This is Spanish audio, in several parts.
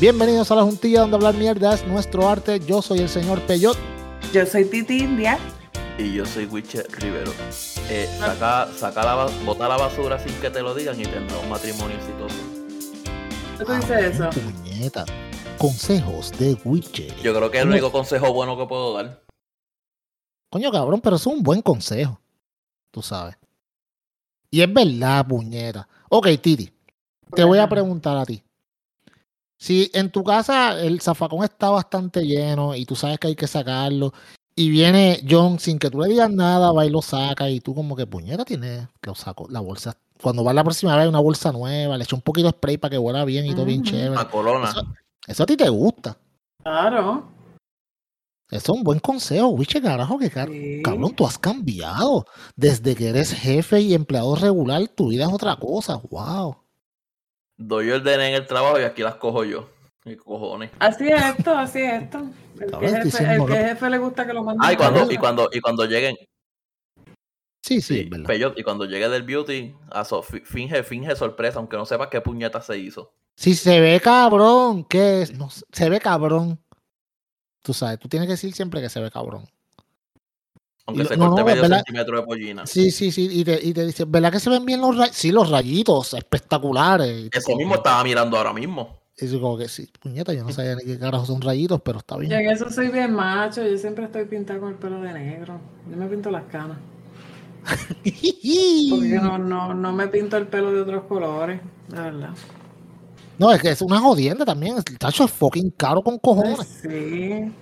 Bienvenidos a la juntilla donde hablar mierda es nuestro arte. Yo soy el señor Peyot. Yo soy Titi India. Y yo soy Wiche Rivero. Eh, saca, saca la, bota la basura sin que te lo digan y tendrá un matrimonio exitoso. ¿Qué tú dices eso? Puñeta. Consejos de Witcher. Yo creo que es el único consejo bueno que puedo dar. Coño, cabrón, pero es un buen consejo. Tú sabes. Y es verdad, puñeta. Ok, Titi. Te voy a preguntar a ti. Si en tu casa el zafacón está bastante lleno y tú sabes que hay que sacarlo, y viene John sin que tú le digas nada, va y lo saca, y tú como que puñeta tienes, lo saco, la bolsa. Cuando va la próxima vez hay una bolsa nueva, le echa un poquito de spray para que huela bien y todo bien chévere. Una corona. Eso, eso a ti te gusta. Claro. Eso es un buen consejo, Wiche, carajo, que car- Sí. cabrón, tú has cambiado. Desde que eres jefe y empleado regular, tu vida es otra cosa. Wow. Doy orden en el trabajo y aquí las cojo yo. Y cojones. Así es esto, así es esto. El que, jefe, el que jefe le gusta que lo manden. Ah, y a cuando, casa. y cuando, y cuando lleguen, Sí, sí, sí, es verdad. Peyot, y cuando llegue del beauty, aso- fi- finge, finge sorpresa, aunque no sepas qué puñeta se hizo. Si se ve cabrón, ¿qué es? No, se ve cabrón. Tú sabes, tú tienes que decir siempre que se ve cabrón. Aunque Y- se no, corte no, medio ¿verdad? centímetro de pollina. Sí, sí, sí. Y te, y te dice, ¿verdad que se ven bien los rayitos? Sí, los rayitos, espectaculares. Eso como mismo estaba mirando ahora mismo. Y yo como que sí, puñeta, yo no sabía ni qué carajo son rayitos, pero está Yo bien. en eso soy bien macho, yo siempre estoy pintada con el pelo de negro. Yo me pinto las canas. Porque yo no, no, no me pinto el pelo de otros colores, de verdad. No, es que es una jodienda también. El tacho es fucking caro con Ay, cojones. sí.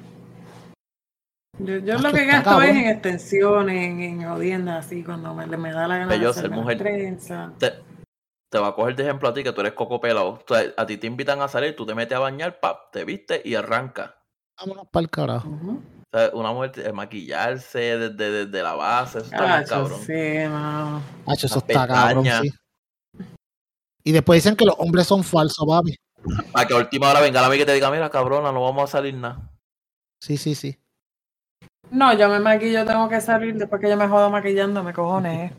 Yo, yo lo que gasto es en extensiones, en, en jodiendas, así, cuando me, me da la gana de Bello las mujer. trenzas. Te, te va a coger de ejemplo a ti que tú eres coco pelado. Tú- a ti te invitan a salir, tú te metes a bañar, pap, te viste y arranca. Vámonos para el carajo. O sea, una mujer eh, maquillarse desde, desde la base, eso está Ah, cabrón. sí, mano. Hacho, eso está cabrón, sí. Y después dicen que los hombres son falsos, papi. Para que a última hora venga la amiga y te diga, mira, cabrona, no vamos a salir nada. Sí, sí, sí. No, yo me maquillo, tengo que salir después que yo me jodo maquillándome, cojones.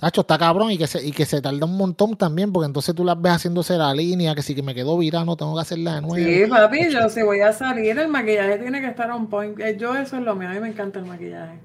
Hacho, está cabrón y que, se, y que se tarda un montón también, porque entonces tú las ves haciéndose la línea, que si que me quedó virano, tengo que hacerla de nuevo. Sí, papi, yo si voy a salir, el maquillaje tiene que estar on point. Eh, Yo eso es lo mío, a mí me encanta el maquillaje.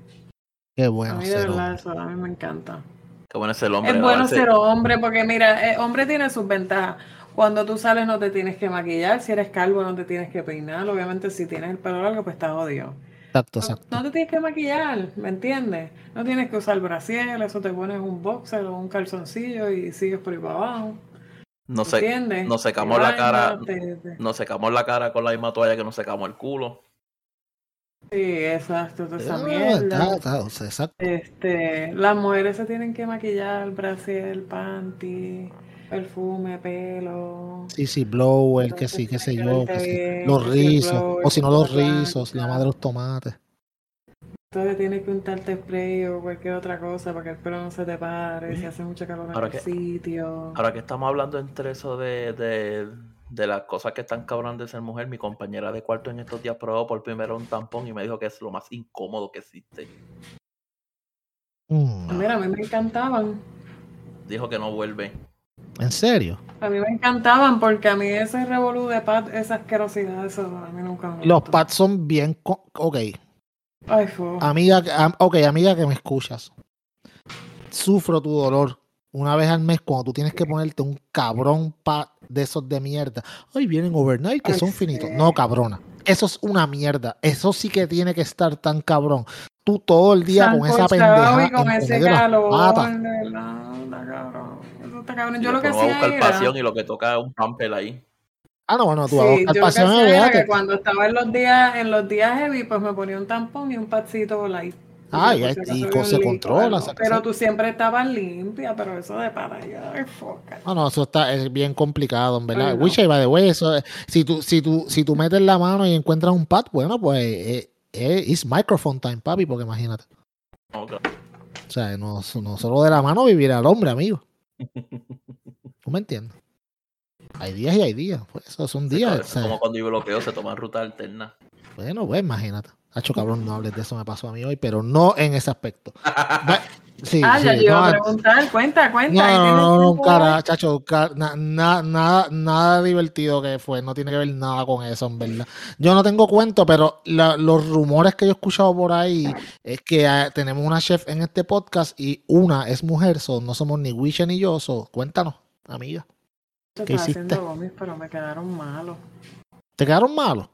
Qué A bueno mí de ser verdad hombre. eso, a mí me encanta. Qué bueno es el hombre. Es bueno ser hombre porque mira, el hombre tiene sus ventajas. Cuando tú sales no te tienes que maquillar, si eres calvo no te tienes que peinar, obviamente si tienes el pelo largo pues estás jodido. Exacto, No, exacto. no te tienes que maquillar, ¿me entiendes? No tienes que usar brasier, eso te pones un boxer o un calzoncillo y sigues por ahí para abajo. Nos, se- ¿Entiendes? nos secamos la cara, bañas, te- te- nos secamos la cara con la misma toalla que nos secamos el culo. Sí, exacto, toda esa Ah, mierda. está- está, o sea, exacto. Este, las mujeres se tienen que maquillar, brasier, panty, perfume, pelo. Sí, sí, blower, que Entonces sí, qué sé que yo, que bien, Los que el rizos, blower, o si no que los rizos, la madre de los tomates. Entonces tienes que untarte spray o cualquier otra cosa para que el pelo no se te pare, si hace mucha calor en Ahora el que- sitio. Ahora que estamos hablando entre eso de, de, de las cosas que están cabrón de ser mujer, mi compañera de cuarto en estos días probó por primero un tampón y me dijo que es lo más incómodo que existe. Mm, Mira, a mí me encantaban. Dijo que no vuelve. ¿En serio? A mí me encantaban porque a mí ese revolú de pat, esa asquerosidad, eso a mí nunca me Los pads son bien... Ok, Ay, amiga, ok, amiga que me escuchas. Sufro tu dolor. Una vez al mes cuando tú tienes que ponerte un cabrón pad de esos de mierda. Ay, vienen overnight que Ay, son sí. finitos. No, cabrona. Eso es una mierda. Eso sí que tiene que estar tan cabrón. Tú todo el día con esa pendeja y con ese medio de las calor, patas. de está cabrón. Y Yo lo que hacía buscar era... pasión y lo que toca es un pamper ahí. Ah, no, bueno, tú Sí, a yo buscar lo que pasión, hacía era que cuando estaba en los días, en los días heavy, pues me ponía un tampón y un. Ah, ya, por si y acaso con- había se controla, se- Pero tú siempre estabas limpia, pero eso de para allá, foca. No, no, eso está es bien complicado, en verdad. No. Wisha, by the way, eso, eh, si tú, si tú, si tú metes la mano y encuentras un pad, bueno, pues eh, eh, it's microphone time, papi, porque imagínate. No, claro. O sea, no, no solo de la mano vivirá el hombre, amigo. ¿Tú me entiendes? Hay días y hay días. Pues eso son días. sea, como cuando yo bloqueo se toman ruta alterna. bueno, pues imagínate. Hacho cabrón, no hables de eso, me pasó a mí hoy, pero no en ese aspecto. Sí, ah, ya yo iba no, a preguntar. Cuenta, cuenta. No, no, no, no, cara, chacho, ca- na- na- nada, nada divertido que fue, no tiene que ver nada con eso, en verdad. Yo no tengo cuento, pero la- los rumores que yo he escuchado por ahí es que ah, tenemos una chef en este podcast y una es mujer, so, no somos ni Wisha ni yo, so, cuéntanos, amiga. Yo ¿Qué estaba hiciste? haciendo gomis, pero me quedaron malos. ¿Te quedaron malos?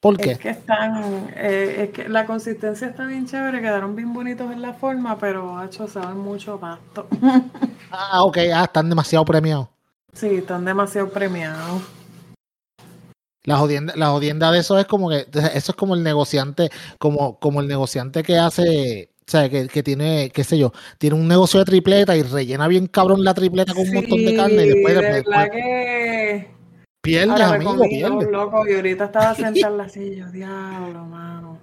¿Por qué? Es que están, eh, es que la consistencia está bien chévere, quedaron bien bonitos en la forma, pero hacho, saben mucho pasto. Ah, ok, ah, están demasiado premiados. Sí, están demasiado premiados. La jodienda, la jodienda de eso es como que, eso es como el negociante, como, como el negociante que hace, o sea, que, que tiene, qué sé yo, tiene un negocio de tripleta y rellena bien cabrón la tripleta con un montón de carne y después, de después verdad que ahora amigo, loco y ahorita estaba sentada en la silla, diablo, mano.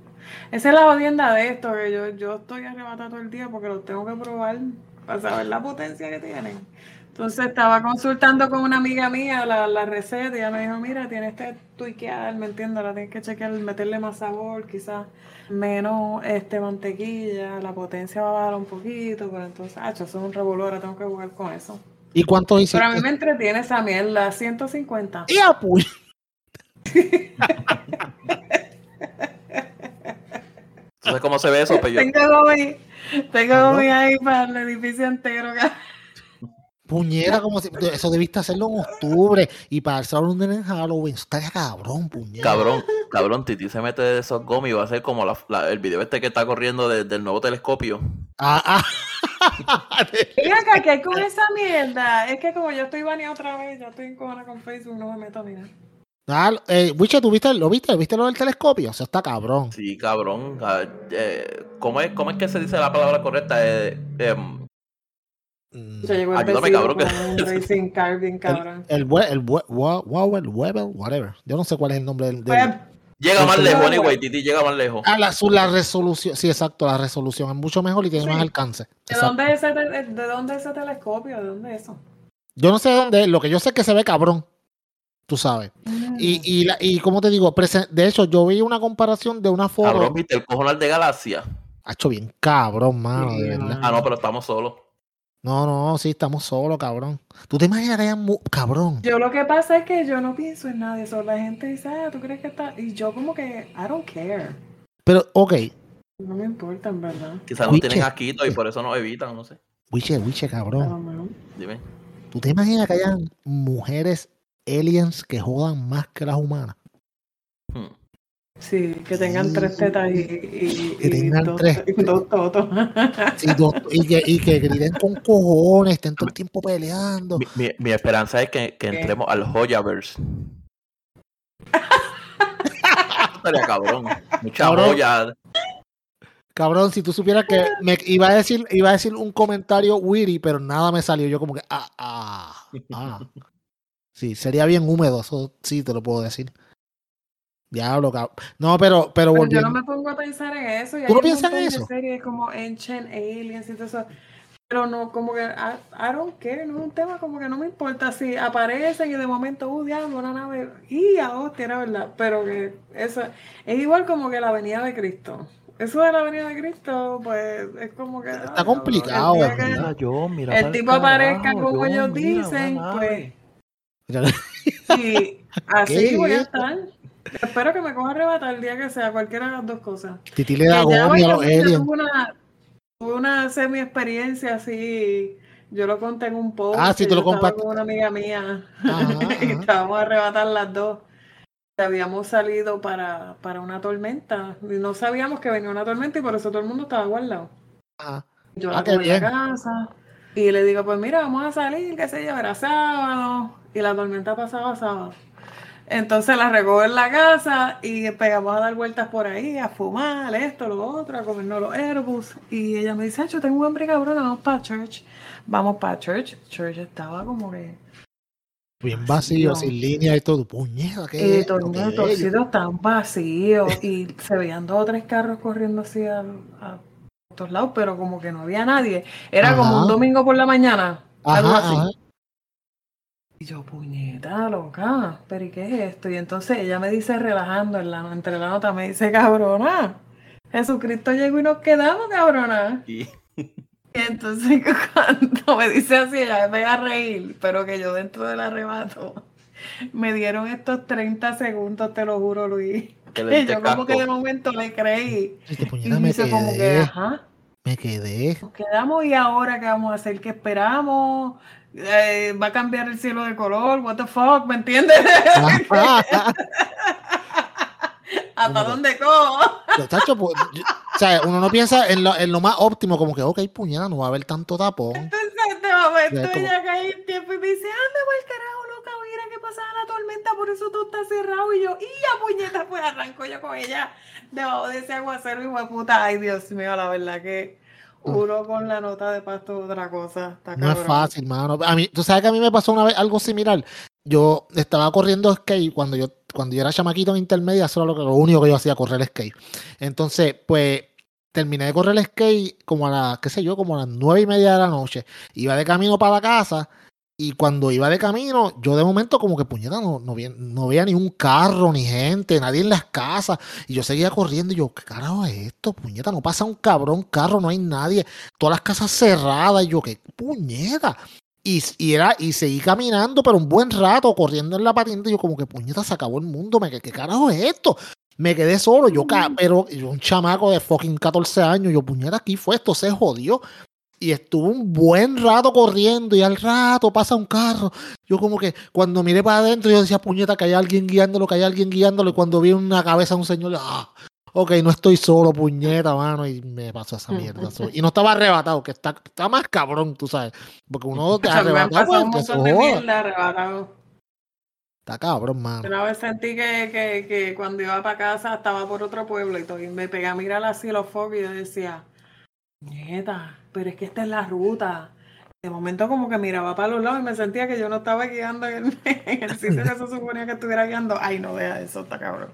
Esa es la jodienda de esto, que yo, yo estoy arrebatada todo el día porque los tengo que probar para saber la potencia que tienen. Entonces estaba consultando con una amiga mía la, la receta y ella me dijo, mira, tienes que tuiquear, ¿me entiendes? La tienes que chequear, meterle más sabor, quizás menos este mantequilla, la potencia va a bajar un poquito, pero entonces, ah, eso es un revolver, ahora tengo que jugar con eso. ¿Y cuántos hiciste? Pero a mí me entretiene esa mierda, 150. ¡Y a pu- Entonces, ¿cómo se ve eso, Peyo? Tengo gomi, tengo gomi ahí para el edificio entero. Puñera, como si eso debiste hacerlo en octubre y para el salón de en Halloween. Estaría cabrón, puñera. Cabrón, cabrón, Titi se mete de esos gomis y va a ser como la- la- el video este que está corriendo de- del nuevo telescopio. Ah, ah. Y acá, ¿qué hay con esa mierda? Es que como yo estoy baneada otra vez, ya estoy en cojona con Facebook, no me meto ni nada. Ah, eh, Wiche, ¿tú viste, lo viste? ¿Viste lo del telescopio? Eso está cabrón. Sí, cabrón. ah, eh, ¿cómo, es, ¿Cómo es que se dice la palabra correcta? Eh, em, Mm, Ya llegó el Ayúdame, cabrón, que- racing car bien cabrón. El, el, Wowell, Webel, whatever. Yo no sé cuál es el nombre del. del- Pues, llega más Sí, lejos, anyway, Titi llega más lejos. Ah, la, su- la resolución. Sí, exacto, la resolución es mucho mejor y tiene Sí. más alcance. ¿De dónde, es ese, te- ¿De dónde es ese telescopio? ¿De dónde es eso? Yo no sé de dónde es, lo que yo sé es que se ve cabrón. Tú sabes. Y, y, la, y como te digo, de hecho, yo vi una comparación de una foto. Cabrón, viste el cojonal de Galaxia. Ha hecho bien cabrón, mano, Sí, de verdad. mano. Ah, no, pero estamos solos. No, no, sí, estamos solos, cabrón. ¿Tú te imaginas que hayan mu- cabrón? Yo lo que pasa es que yo no pienso en nadie, solo la gente dice, ah, ¿tú crees que está? Y yo como que, I don't care. Pero, ok, No me importa, en verdad. Quizás Wiche. tienen asquito y por eso nos evitan, no sé. Wiche, Wiche, cabrón. Dime. ¿Tú te imaginas que hayan mujeres aliens que jodan más que las humanas? Hmm. Sí, que tengan tres tetas y, y, Que y tengan dos, tres. y dos totos. Sí, dos- y, que, y que griten con cojones, estén todo el tiempo peleando. Mi, mi- mi esperanza es que, que entremos al Joyaverse. Estaría cabrón. Mucha Cabrón. joya. Cabrón, si tú supieras que me iba a decir, iba a decir un comentario witty, pero nada me salió. Yo como que, ah, ah, ah. Sí, sería bien húmedo, eso sí te lo puedo decir. Diablo, cabrón. No, pero, pero Pero yo no me pongo a pensar en eso. Y ¿Tú no piensas en eso? series como Ancient Aliens y todo eso. Pero no, como que, I, I don't care, no es un tema como que no me importa si aparecen y de momento, uh, diablo, una nave, y a hostia, era verdad. Pero que eso es igual como que la venida de Cristo. Eso de la venida de Cristo, pues es como que. Está ah, complicado, el que verdad. yo, mira. El tipo aparezca carajo, como yo, ellos mira, dicen, pues. Y así ¿Qué voy a es? estar. Espero que me coja arrebatar el día que sea, cualquiera de las dos cosas. Titi le da a los tuve una, una semi experiencia así. Yo lo conté en un post. Ah, sí, tú lo compartiste. con una amiga mía. Ajá, y estábamos a arrebatar las dos. Habíamos salido para, para una tormenta. Y no sabíamos que venía una tormenta y por eso todo el mundo estaba guardado. Ajá. Yo Ah, la bien. casa. Y le digo, pues mira, vamos a salir, qué sé yo, era sábado. Y la tormenta pasaba sábado. Entonces la recojo en la casa y pegamos a dar vueltas por ahí, a fumar, esto, lo otro, a comernos los Airbus. Y ella me dice, "Acho, tengo hambre cabrón, vamos para church. Vamos para church. Church estaba como que... Bien vacío, no. sin línea y todo. Puñeta, ¿qué Y los es torcidos estaban vacíos y se veían dos o tres carros corriendo así a, a todos lados, pero como que no había nadie. Era como un domingo por la mañana, algo Ajá, así. ajá. Y yo, puñeta, loca, pero ¿y qué es esto? Y entonces ella me dice, relajando, en la, entre la nota, me dice, cabrona, Jesucristo llegó y nos quedamos, cabrona. Y Y entonces cuando me dice así, ella me pega a reír, pero que yo dentro del arrebato me dieron estos 30 segundos, te lo juro, Luis. Que Y yo como que de momento le creí. Este Y me dice como que, quedé. ajá, Me quedé. nos quedamos y ahora qué vamos a hacer, ¿qué esperamos? Eh, va a cambiar el cielo de color, what the fuck, ¿me entiendes? ¿Hasta dónde cojo? Pues, yo- o sea, uno no piensa en lo, en lo más óptimo, como que, ok, puñeta, no va a haber tanto tapón. Entonces, de momento Ya, como- ella cae en tiempo y me dice, anda el carajo, loca, mira que pasaba la tormenta, por eso todo está cerrado. Y yo, y ya puñeta, pues arranco yo con ella debajo de ese aguacero, hijo de puta. Ay, Dios mío, la verdad que uno con la nota de pasto otra cosa. Está No es fácil, mano. A mí, tú sabes que a mí me pasó una vez algo similar. Yo estaba corriendo skate cuando yo, cuando yo era chamaquito en intermedia, eso era lo, que- lo único que yo hacía, correr skate. Entonces, pues, terminé de correr skate como a las, qué sé yo, como a las nueve y media de la noche. Iba de camino para la casa y cuando iba de camino, yo de momento como que, puñeta, no, no, vi- no veía ni un carro, ni gente, nadie en las casas. Y yo seguía corriendo y yo, ¿qué carajo es esto? Puñeta, no pasa un cabrón carro, no hay nadie. Todas las casas cerradas. Y yo, ¿qué puñeta? Y, y era, y seguí caminando, pero un buen rato, corriendo en la patineta. Y yo, como que puñeta, se acabó el mundo. Me, ¿qué, qué carajo es esto? Me quedé solo, yo, pero yo, un chamaco de fucking 14 años. Yo, puñeta, aquí fue, esto se jodió. Y estuve un buen rato corriendo y al rato pasa un carro. Yo como que cuando miré para adentro yo decía, puñeta, que hay alguien guiándolo, que hay alguien guiándolo. Y cuando vi una cabeza de un señor, ah, ok, no estoy solo, puñeta, mano. Y me pasó esa mierda. so- Y no estaba arrebatado, que está, está más cabrón, tú sabes. Porque uno te arrebatado, un pues, montón de mierda arrebatado. Está cabrón, mano. Una vez sentí que, que, que cuando iba para casa estaba por otro pueblo y, todo, y me pegué a mirar así los focos y yo decía, nieta, pero es que esta es la ruta. De momento como que miraba para los lados y me sentía que yo no estaba guiando en el, en el sitio que se suponía que estuviera guiando. Ay, no vea eso, está cabrón.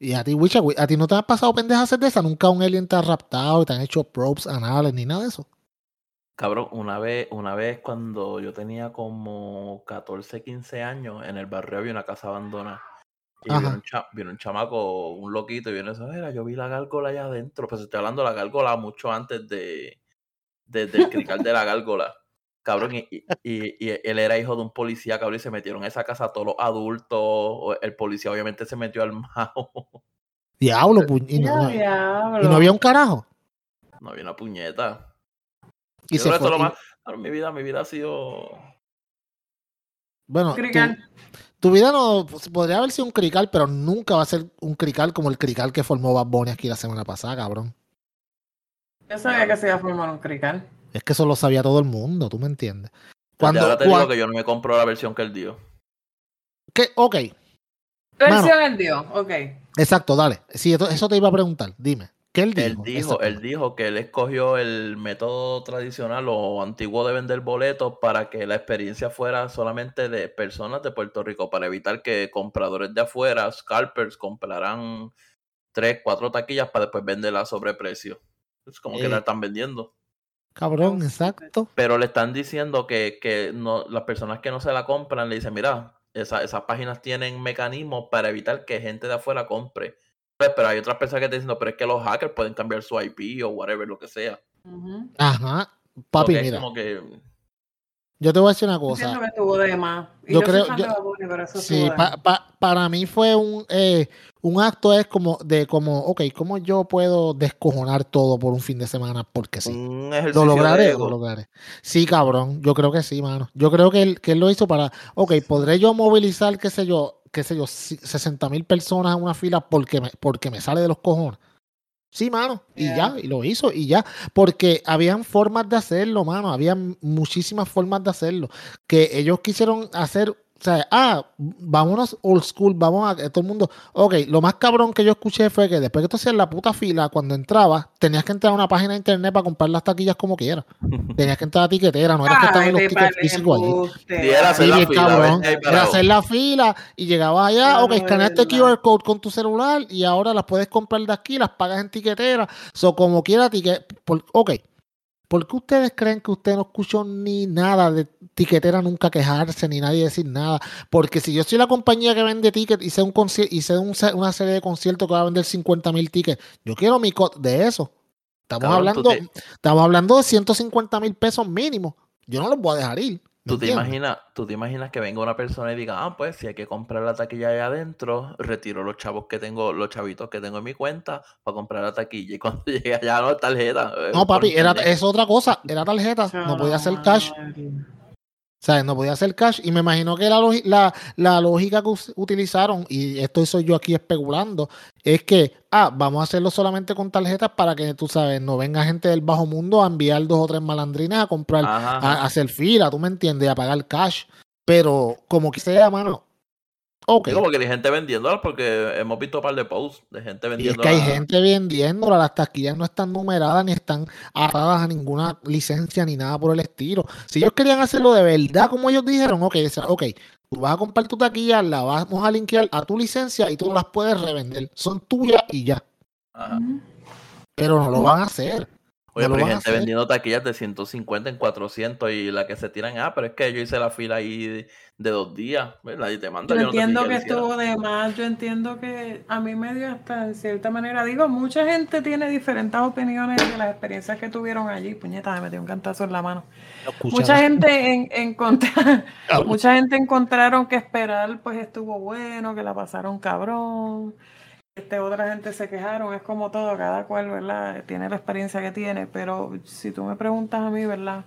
Y a ti, Wicha, a ti no te has pasado pendejas de esa. Nunca un alien te ha raptado y te han hecho probes anales ni nada de eso. Cabrón, una vez, una vez cuando yo tenía como 14, 15 años, en el barrio había una casa abandonada. Y viene un, cha- viene un chamaco, un loquito, y viene eso, mira, yo vi la gárgola allá adentro. Pues estoy hablando de la gárgola mucho antes de, de- del crical de la gárgola. Cabrón, y, y- y- y él era hijo de un policía, cabrón, y se metieron a esa casa todos los adultos. El policía obviamente se metió al mago. Diablo, y, no, Ya, no- diablo. y no había un carajo. No había una puñeta. Y Yo se fue. lo más- mi vida, mi vida ha sido... bueno, Crical. Tu vida no pues, podría haber sido un crical, pero nunca va a ser un crical como el crical que formó Bad Bunny aquí la semana pasada, cabrón. Yo sabía que se iba a formar un crical. Es que eso lo sabía todo el mundo, ¿tú me entiendes? Cuando, ahora te digo que yo no me compro la versión que él dio. que- ok, ¿Qué Mano. versión él dio? Ok. exacto, dale. Sí, eso, eso te iba a preguntar. Dime, ¿qué él dijo? Él dijo, Exacto. él dijo que él escogió el método tradicional o antiguo de vender boletos para que la experiencia fuera solamente de personas de Puerto Rico, para evitar que compradores de afuera, scalpers, compraran tres, cuatro taquillas para después venderla a sobreprecio. Es como que Eh. la están vendiendo. Cabrón, exacto. Pero le están diciendo que, que no, las personas que no se la compran le dicen, mira, esa- esas páginas tienen mecanismos para evitar que gente de afuera compre. Pues, Pero hay otras personas que te dicen, pero es que los hackers pueden cambiar su IP o whatever, lo que sea. Ajá. Papi, es mira, como que yo te voy a decir una cosa. que estuvo de más. Yo yo, creo- yo- Sí, pa- pa- para mí fue un, eh, un acto es como de como, ok, ¿cómo yo puedo descojonar todo por un fin de semana? Porque sí. Lo lograré, lo lograré. Sí, cabrón, yo creo que sí, mano. Yo creo que él, que él lo hizo para, ok, ¿podré yo movilizar, qué sé yo, qué sé yo, 60 mil personas en una fila porque me, porque me sale de los cojones? Sí, mano, y Yeah. ya, y lo hizo, y ya, porque habían formas de hacerlo, mano, habían muchísimas formas de hacerlo, que ellos quisieron hacer, sea, ah, vámonos old school, vamos a, todo el mundo, ok, lo más cabrón que yo escuché fue que después que tú hacías la puta fila, cuando entrabas, tenías que entrar a una página de internet para comprar las taquillas como quieras, tenías que entrar a tiquetera, no era que estaban los de tickets físicos allí. Sí, era hacer Sí, la fila, cabrón. Era hacer la fila y llegabas allá, ok, no, de escaneaste. QR code con tu celular y ahora las puedes comprar de aquí, las pagas en tiquetera. So, como quiera, ticket, por, ok. ¿Por qué ustedes creen que usted no escuchó ni nada de tiquetera nunca quejarse, ni nadie decir nada? Porque si yo soy la compañía que vende tickets y sé, un y sé un una serie de conciertos que va a vender 50 mil tickets, yo quiero mi cut de eso. Estamos, Cabrón, hablando, te- estamos hablando de 150 mil pesos mínimo. Yo no los voy a dejar ir. ¿Me ¿Tú te, imaginas, tú te imaginas que venga una persona y diga, ah, pues si hay que comprar la taquilla allá adentro, retiro los chavos que tengo, los chavitos que tengo en mi cuenta para comprar la taquilla. Y cuando llegue allá no tarjeta. eh, No, por papi, era, es otra cosa. Era tarjeta. No podía hacer cash. Sea, no podía hacer cash. Y me imagino que la, la, la lógica que utilizaron, y esto soy yo aquí especulando, es que, ah, vamos a hacerlo solamente con tarjetas para que, tú sabes, no venga gente del bajo mundo a enviar dos o tres malandrines a comprar, Ajá, a, a hacer fila, tú me entiendes, a pagar cash. Pero como que sea, mano. Ok. Digo, porque hay gente vendiéndolas porque hemos visto un par de posts de gente Y es que hay gente vendiéndola, las taquillas no están numeradas ni están atadas a ninguna licencia ni nada por el estilo. Si ellos querían hacerlo de verdad, como ellos dijeron, ok, ok, tú vas a comprar tu taquilla, la vamos a linkear a tu licencia y tú las puedes revender. Son tuyas y ya. Pero no lo van a hacer. Oye, no pero hay gente vendiendo taquillas de 150 en 400 y la que se tiran, ah, pero es que yo hice la fila ahí de, de dos días, ¿verdad? Y te manda. Yo yo entiendo que estuvo de más, yo entiendo que a mí me dio hasta en cierta manera, digo, mucha gente tiene diferentes opiniones de las experiencias que tuvieron allí, puñeta, me metió un cantazo en la mano. Mucha gente en, encontra- mucha gente encontraron que esperar pues estuvo bueno, que la pasaron cabrón. Este, otra gente se quejaron, es como todo, cada cual, ¿verdad? Tiene la experiencia que tiene, pero si tú me preguntas a mí, ¿verdad?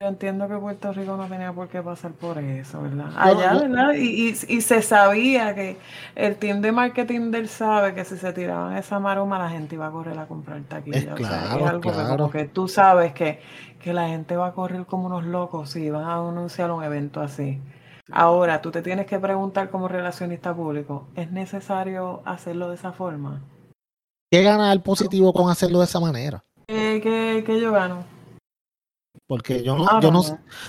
Yo entiendo que Puerto Rico no tenía por qué pasar por eso, ¿verdad? Allá, ¿verdad? Y, y, y se sabía que el team de marketing del sabe que si se tiraban esa maroma la gente iba a correr a comprar taquilla. Es o sea, claro, es algo que claro. como que tú sabes que, que la gente va a correr como unos locos si van a anunciar un evento así. Ahora, tú te tienes que preguntar como relacionista público, ¿es necesario hacerlo de esa forma? ¿Qué gana el positivo con hacerlo de esa manera? ¿Qué, qué, qué yo gano? Porque yo no, yo no,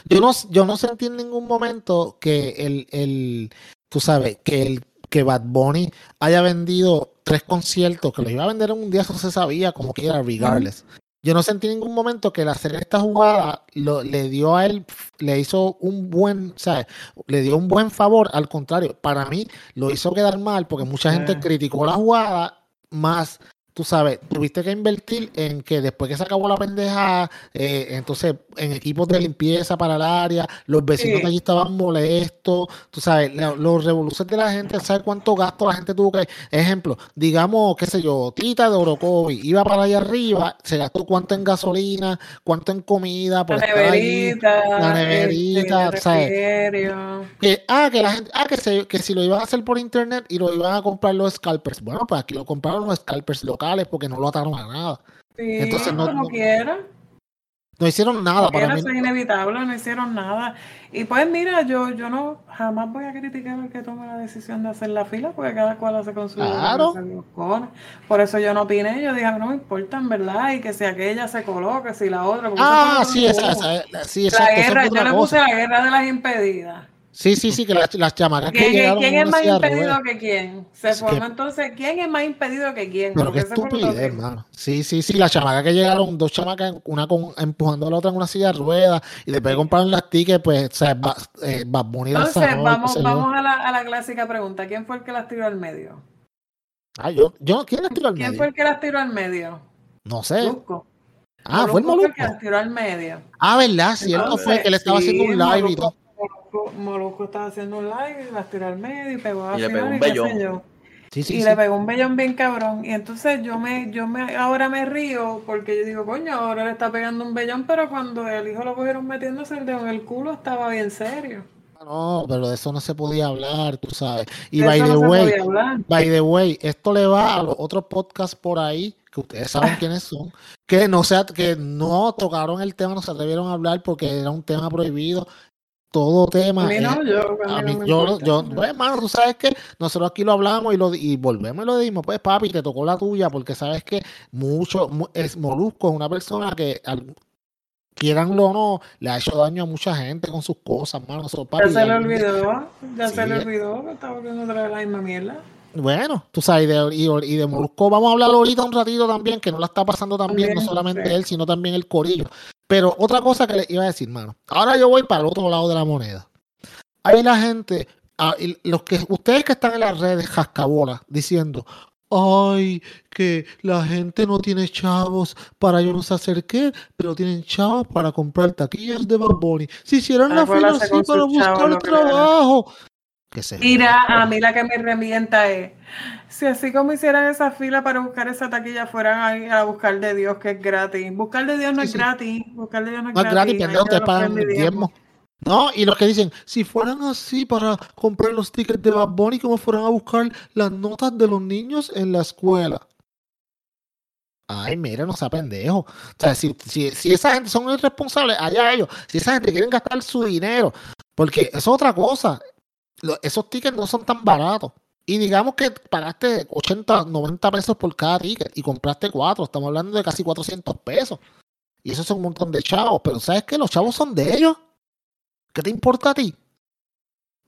yo no, yo no sentí en ningún momento que el, el, tú sabes, que el que Bad Bunny haya vendido tres conciertos, que los iba a vender en un día, eso se sabía como quiera, regardless. Yo no sentí en ningún momento que el hacer esta jugada lo, le dio a él, le hizo un buen, ¿sabes? Le dio un buen favor, al contrario, para mí lo hizo quedar mal porque mucha gente Ah. criticó la jugada, más, tú sabes, tuviste que invertir en que después que se acabó la pendeja, eh, entonces en equipos de limpieza para el área, los vecinos Sí. de allí estaban molestos, tú sabes, la- los revoluciones de la gente, ¿sabes cuánto gasto la gente tuvo que, ejemplo, digamos, qué sé yo, Tita de Orocovi, iba para allá arriba, se gastó cuánto en gasolina, cuánto en comida, por La estar neverita, la neverita, este, ¿sabes? refrigerio. que, ah, que la gente, ah, que, se- que si lo iban a hacer por internet y lo iban a comprar los scalpers. Bueno, pues aquí lo compraron los scalpers locales porque no lo ataron a nada. Sí, Entonces, no- como no- quiera. No hicieron nada para mí. eso es inevitable, no hicieron nada. Y pues mira, yo, yo no jamás voy a criticar al que tome la decisión de hacer la fila, porque cada cual hace con su Claro. con. Por eso yo no opiné, yo dije, "A mí no me importa en verdad, y que si aquella se coloque, si la otra. Ah, sí, esa, esa, sí, La exacto. eso guerra, yo le puse la guerra de las impedidas. Sí, sí, sí, que las, las chamacas que ¿Quién, llegaron quién es más impedido que quién? Se Es que- entonces, ¿quién es más impedido que quién? Pero qué estupidez, hermano. Sí, sí, sí, las chamacas que llegaron, dos chamacas, una con, empujando a la otra en una silla de ruedas y después compraron las tickets, pues, o sea, Ba- eh, las Entonces, vamos, vamos a la, a la clásica pregunta. ¿Quién fue el que las tiró al medio? Ah, yo, yo, ¿quién las tiró al ¿Quién medio? fue el que las tiró al medio? No sé. Molusco. Ah, fue el Molusco Molusco. que las tiró al medio. Ah, ¿verdad? Cierto Entonces, fue que él estaba haciendo sí, un live y Molusco- todo. Molusco, Molusco estaba haciendo un live y las tiró al medio y pegó a Y le pegó un bellón. Sí, sí, y sí. le pegó un bellón bien cabrón. Y entonces yo me, yo me, ahora me río porque yo digo, coño, ahora le está pegando un bellón, pero cuando el hijo lo cogieron metiéndose el dedo en el culo estaba bien serio. No, pero de eso no se podía hablar, tú sabes. Y De by the no way, by the way, esto le va a los otros podcasts por ahí, que ustedes saben quiénes son, que no se, at- que no tocaron el tema, no se atrevieron a hablar porque era un tema prohibido. Todo tema. A mí no, es- yo, a mí no yo, importa. yo, pues, hermano, tú sabes que nosotros aquí lo hablamos y, lo, y volvemos y lo dimos. Pues, papi, te tocó la tuya porque sabes que mucho, mu- es Molusco, es una persona que, al- quieranlo o no, le ha hecho daño a mucha gente con sus cosas, hermano. So, Ya se le olvidó, ya se le olvidó que estaba volviendo otra vez la misma mierda. Bueno, tú sabes, y de, y, y de Molusco vamos a hablar ahorita un ratito también, que no la está pasando tan bien, no También, solamente sí. él, sino también el corillo. Pero otra cosa que le iba a decir, mano, ahora yo voy para el otro lado de la moneda. Hay la gente, los que ustedes que están en las redes jascabolas, diciendo, ay, que la gente no tiene chavos para yo no sé hacer qué, pero tienen chavos para comprar taquillas de Bad Bunny. Si hicieran la fila Acuérdate así para buscar trabajo. Que se Mira, joda. a mí la que me revienta es, si así como hicieran esa fila para buscar esa taquilla, fueran ahí a buscar de Dios, que es gratis. Buscar de Dios no Sí, es sí. gratis. Buscar de Dios no es No es gratis, que te pagan el diezmo. No, y los que dicen, si fueran así para comprar los tickets de Bad Bunny, como fueran a buscar las notas de los niños en la escuela. Ay, mira, no sea pendejo. O sea, si, si, si esa gente son irresponsables, allá ellos. Si esa gente quieren gastar su dinero, porque es otra cosa. Lo- esos tickets no son tan baratos. Y digamos que pagaste 80, 90 pesos por cada ticket y compraste cuatro. Estamos hablando de casi 400 pesos. Y eso son un montón de chavos. Pero ¿sabes qué? Los chavos son de ellos. ¿Qué te importa a ti?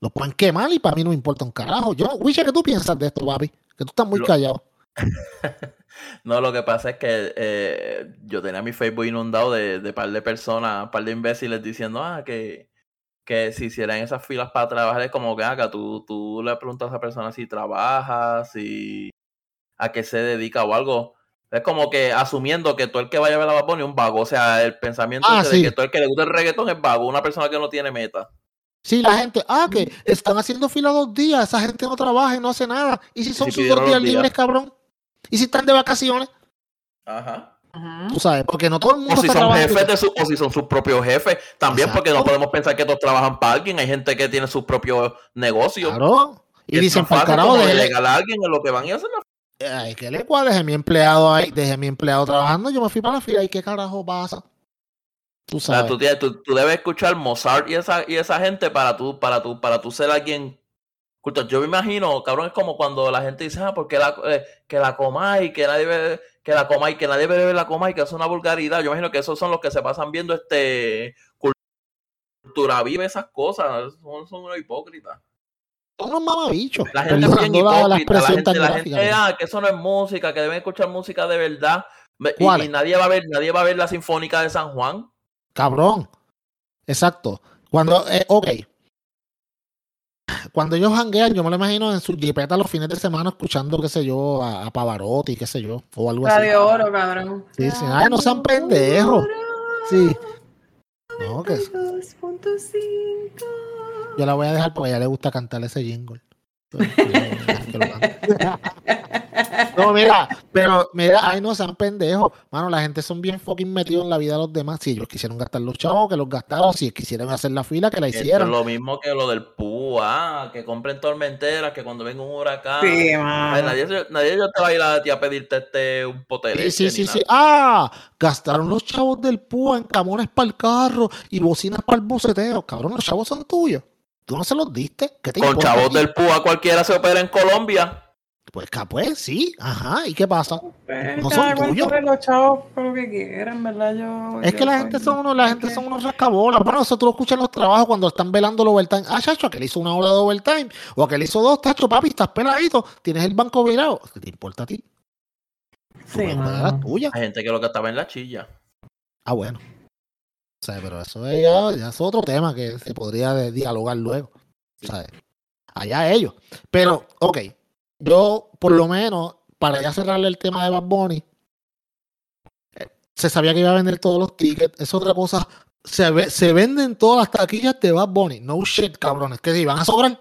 Los pueden quemar y para mí no me importa un carajo. Yo, Wiche, ¿qué tú piensas de esto, papi? Que tú estás muy Lo- callado. No, lo que pasa es que eh, yo tenía mi Facebook inundado de, de par de personas, par de imbéciles diciendo, ah, que, que si hicieran esas filas para trabajar, es como que acá tú, tú le preguntas a esa persona si trabaja, si a qué se dedica o algo. Es como que asumiendo que todo el que vaya a ver a Bad Bunny es un vago. O sea, el pensamiento Ah, sí. de que todo el que le gusta el reggaetón es vago, una persona que no tiene meta. Sí, la gente, ah, que están haciendo fila dos días, esa gente no trabaja y no hace nada. ¿Y si son si sus dos días. libres, cabrón? ¿Y si están de vacaciones? Ajá. Tú sabes, porque no todo el mundo O si son jefes de su, o si son sus propios jefes, también porque no podemos pensar que todos trabajan para alguien, hay gente que tiene sus propios negocios. Claro. Y dicen, para carajo, déjele, delegar a alguien en lo que van y hacen la ay, ¿qué le cual? Dejé mi empleado ahí, dejé mi empleado trabajando, yo me fui para la fila y qué carajo pasa. Tú O sea, sabes. tú, tienes- tú- tú debes escuchar Mozart y esa, y esa gente para tú, para tú, para tú ser alguien culto. Yo me imagino, cabrón, es como cuando la gente dice, ah, porque la, eh, que la comáis, que nadie bebe, que la comáis, que nadie bebe la comáis, que es una vulgaridad. Yo imagino que esos son los que se pasan viendo este cultura viva, esas cosas. Son, son unos hipócritas. Son unos mamabichos. La gente es bien perdonando la, la hipócrita. La gente, la gente, ah, que eso no es música, que deben escuchar música de verdad. Y, y nadie va a ver, nadie va a ver la Sinfónica de San Juan. Cabrón. Exacto. Cuando, eh, ok. Cuando ellos janguean, yo me lo imagino en su jipeta los fines de semana escuchando, qué sé yo, a, a Pavarotti, qué sé yo, o algo así. Radio Oro, cabrón. Sí, sí. Ay, no sean pendejos. Sí. No, que 2.5. yo la voy a dejar porque a ella le gusta cantar ese jingle. Entonces, yo No, mira, pero mira, ay, no sean pendejos. Mano, la gente son bien fucking metidos en la vida de los demás. Si ellos quisieron gastar los chavos, que los gastaron. Si quisieron hacer la fila, que la Esto es hicieron. lo mismo que lo del PUA, que compren tormenteras, que cuando venga un huracán. Sí, Ay, mano. nadie, nadie te va a ir a ti a pedirte este un potere. Sí, sí, sí, sí. Ah, gastaron los chavos del PUA en camones para el carro y bocinas para el boceteo. Cabrón, los chavos son tuyos. Tú no se los diste. ¿Qué te Con chavos del PUA cualquiera se opera en Colombia. Pues, ca- pues sí, ajá. ¿Y qué pasa? Pues, no son tuyos. los chavos por lo que quieran, ¿verdad? Yo, Es yo que la gente son unos, la gente que- son unos rascabolas. Bueno, eso tú lo escuchas en los trabajos cuando están velando el overtime. Ah, chacho, aquel hizo una hora de overtime. O aquel hizo dos, tacho, papi, estás peladito. Tienes el banco virado. ¿Qué te importa a ti? Sí, la mano. tuya. Hay gente que lo que estaba en la chilla. Ah, bueno. O sea, pero eso es, ya, ya es otro tema que se podría dialogar luego. O sea, allá ellos. Pero, ok, yo por lo menos, para ya cerrarle el tema de Bad Bunny, eh, se sabía que iba a vender todos los tickets. Es otra cosa. Se, ve- se venden todas las taquillas de Bad Bunny. No shit, cabrones. Que si van a sobrar.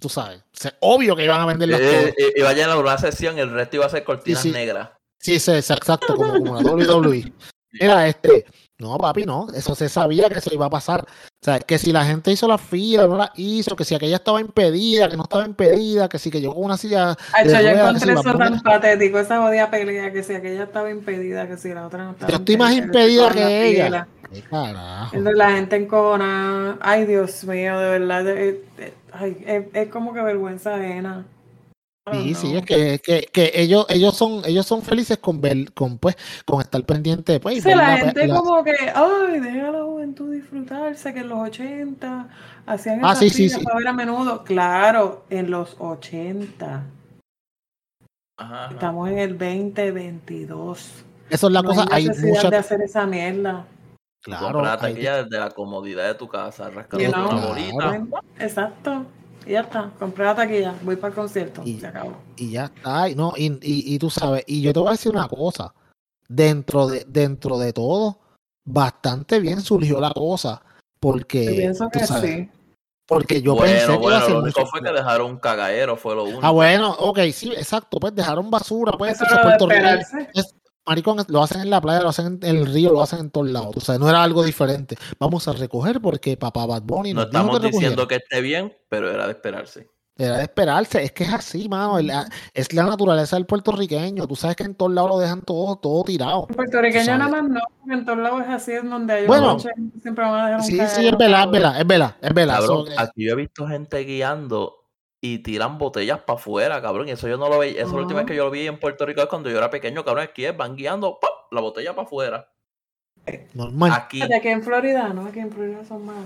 Tú sabes. Es obvio que iban a venderlas todas. Eh, eh, iba a llenar una sesión, el resto iba a ser cortinas Sí, sí. negras. Sí, sí, exacto, como, como la WWE. Mira, este, no, papi, no, eso se sabía que eso iba a pasar. O sea, que si la gente hizo la fila, no la hizo, que si aquella estaba impedida, que no estaba impedida, que si que yo con una silla. De yo que encontré eso tan patético, esa jodida pelea, que si aquella estaba impedida, que si la otra no estaba Yo estoy más que impedida estaba en que la ella. Qué carajo. La gente encona, ay Dios mío, de verdad, de- de- ay, es, es como que vergüenza ajena. I don't Sí, sí, know. es que, que, que ellos, ellos son, ellos son felices con ver, con pues, con estar pendiente, pues, y Sí, la la- gente la- como que, ay, deja a la juventud disfrutarse, que en los 80 hacían Ah, esas sí, sí, para ver a menudo. Claro, en los 80. Ajá, ajá. Estamos en el 2022. eso es la no cosa, hay necesidad muchas, de hacer esa mierda. claro, Comprar la hay- taquilla desde la comodidad de tu casa, know. bolita. Claro. Exacto. Y ya está, compré la taquilla, voy para el concierto, Y- se acabó. y ya está. Y, no, y, y, y tú sabes, y yo te voy a decir una cosa, dentro de, dentro de todo, bastante bien surgió la cosa, porque, Yo pienso que sabes, sí. porque yo pensé bueno, que iba a bueno, ser lo único fue que dejaron un cagadero, fue lo único. Ah, bueno, ok, sí, exacto, pues dejaron basura, pues Eso entonces maricón, lo hacen en la playa, lo hacen en el río, lo hacen en todos lados, tú sabes, no era algo diferente. Vamos a recoger porque papá Bad Bunny No estamos que diciendo que esté bien, pero era de esperarse. Era de esperarse, es que es así, mano, el- es la naturaleza del puertorriqueño, tú sabes que en todos lados lo dejan todo, todo tirado. En puertorriqueño nada más no, en todos lados es así, en donde hay Bueno, un coche, siempre van a dejar un Sí, sí, es verdad, es verdad, es verdad, es verdad. Cabrón, aquí yo he visto gente guiando y tiran botellas para afuera, cabrón. Y eso yo no lo veía. Esa es la última vez que yo lo vi en Puerto Rico es cuando yo era pequeño, cabrón. Aquí es, van guiando ¡pap! la botella para afuera. normal. Aquí, Aquí en Florida, ¿no? Aquí en Florida son más.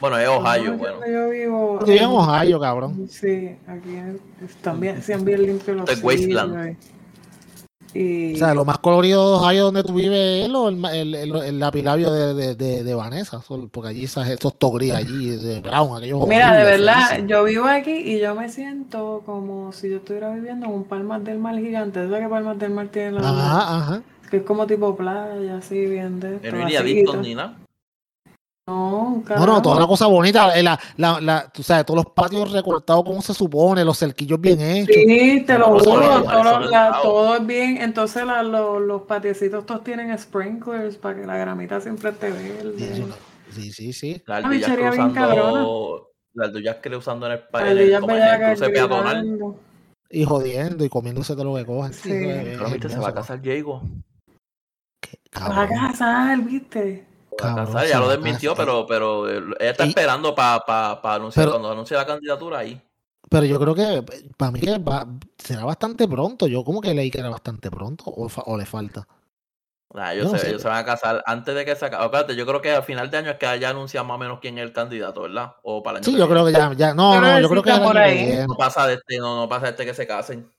bueno, es Ohio, No, bueno. Yo vivo. Vivo en Ohio, cabrón. Sí, aquí están bien, sean bien limpios los es Wasteland. Y, O sea, lo más colorido de Ohio donde tú vives es lo- el, el, el, el lapilabio de, de, de, de Vanessa, porque allí esas, esos togris allí, de Brown, aquellos Mira, de verdad, yo vivo aquí y yo me siento como si yo estuviera viviendo en un Palmas del Mar gigante. ¿Sabes que Palmas del Mar tiene la Ajá, ajá. que es como tipo playa, así bien de esto, así, adictos y ni nada. No, No, toda una cosa bonita, la, la, la, tú sabes, todos los patios recortados como se supone, los cerquillos bien hechos. Sí, te lo juro, todo, la- es todo es bien. Entonces la- lo- los patiecitos todos tienen sprinklers para que la gramita siempre esté verde. sí, sí, sí, bichería bien cruzando. Las ardillas que usando en el, como en cruce peatonal. Y jodiendo y comiéndose todo lo que cogen. Sí. Pero viste, se va a casar Diego. Vas a casar, ¿viste? Cabrón, ya lo desmintió, pero, pero eh, ella está Y- esperando para pa, pa anunciar, Pero- cuando anuncie la candidatura ahí. Pero yo creo que para mí que va- será bastante pronto. Yo como que leí que era bastante pronto o, fa- o le falta. Nah, Yo ellos, no se, sé. ellos se van a casar antes de que se acabe. Acuérdate, yo creo que al final de año es que ya anuncian más o menos quién es el candidato, ¿verdad? O para el año Sí, que yo viene. creo que ya, ya no, no, yo creo que por ahí. No pasa de este, no, no pasa de este que se casen.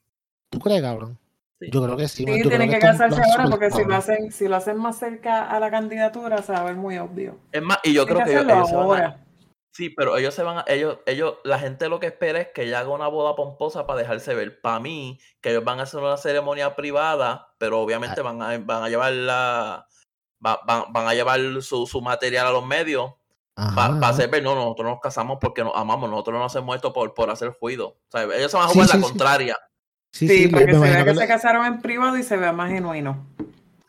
¿Tú crees, cabrón? Sí. Yo creo que sí. Sí, tienen que casarse ahora porque si lo hacen, si lo hacen más cerca a la candidatura se va a ver muy obvio. Es más, y yo creo que que ellos, se van a. Sí, pero ellos se van a, ellos, ellos, la gente lo que espera es que ella haga una boda pomposa para dejarse ver. Para mí, que ellos van a hacer una ceremonia privada, pero obviamente Ah. van a, van a llevar la, va- van, van a llevar su, su material a los medios para hacer ver, no, nosotros nos casamos porque nos amamos, nosotros no hacemos esto por, por hacer ruido. O sea, ellos se van a jugar sí, la sí. contraria. Sí, Sí, sí, para que se vea que, que se casaron en privado y se vea más genuino.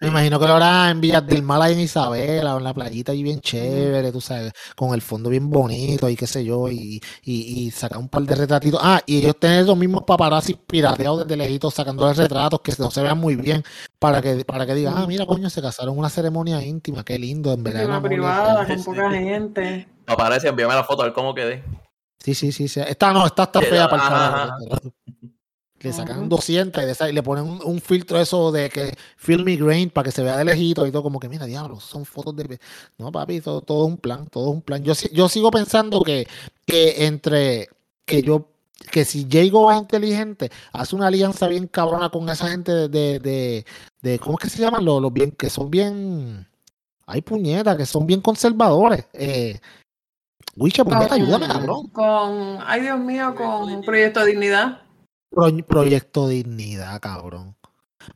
me imagino que lo hará en Villas del Mar, en Isabela, o en la playita ahí bien chévere, tú sabes, con el fondo bien bonito y qué sé yo, y, y, y sacar un par de retratitos. Ah, y ellos tienen los mismos paparazzi pirateados desde lejitos, sacando retratos que no se vean muy bien, para que, para que digan, ah, mira, coño, se casaron en una ceremonia íntima, qué lindo, en verdad. Una privada, ustedes". con poca gente. Aparece, envíame la foto a ver cómo quedé. Sí, sí, sí, sí. Esta no, esta está fea para el ajá. Le sacan Ujú. 200 y, de esa- y le ponen un, un filtro eso de que filmy grain para que se vea de lejito y todo como que mira diablo son fotos de no papi todo, todo un plan todo un plan yo yo sigo pensando que que entre que yo que si Jago es inteligente hace una alianza bien cabrona con esa gente de de, de, de- cómo es que se llaman los, los bien que son bien hay puñetas que son bien conservadores eh Wicha, puñeta, ayúdame, cabrón. Con, ay Dios mío, con Proyecto de Dignidad. Pro- proyecto dignidad, cabrón.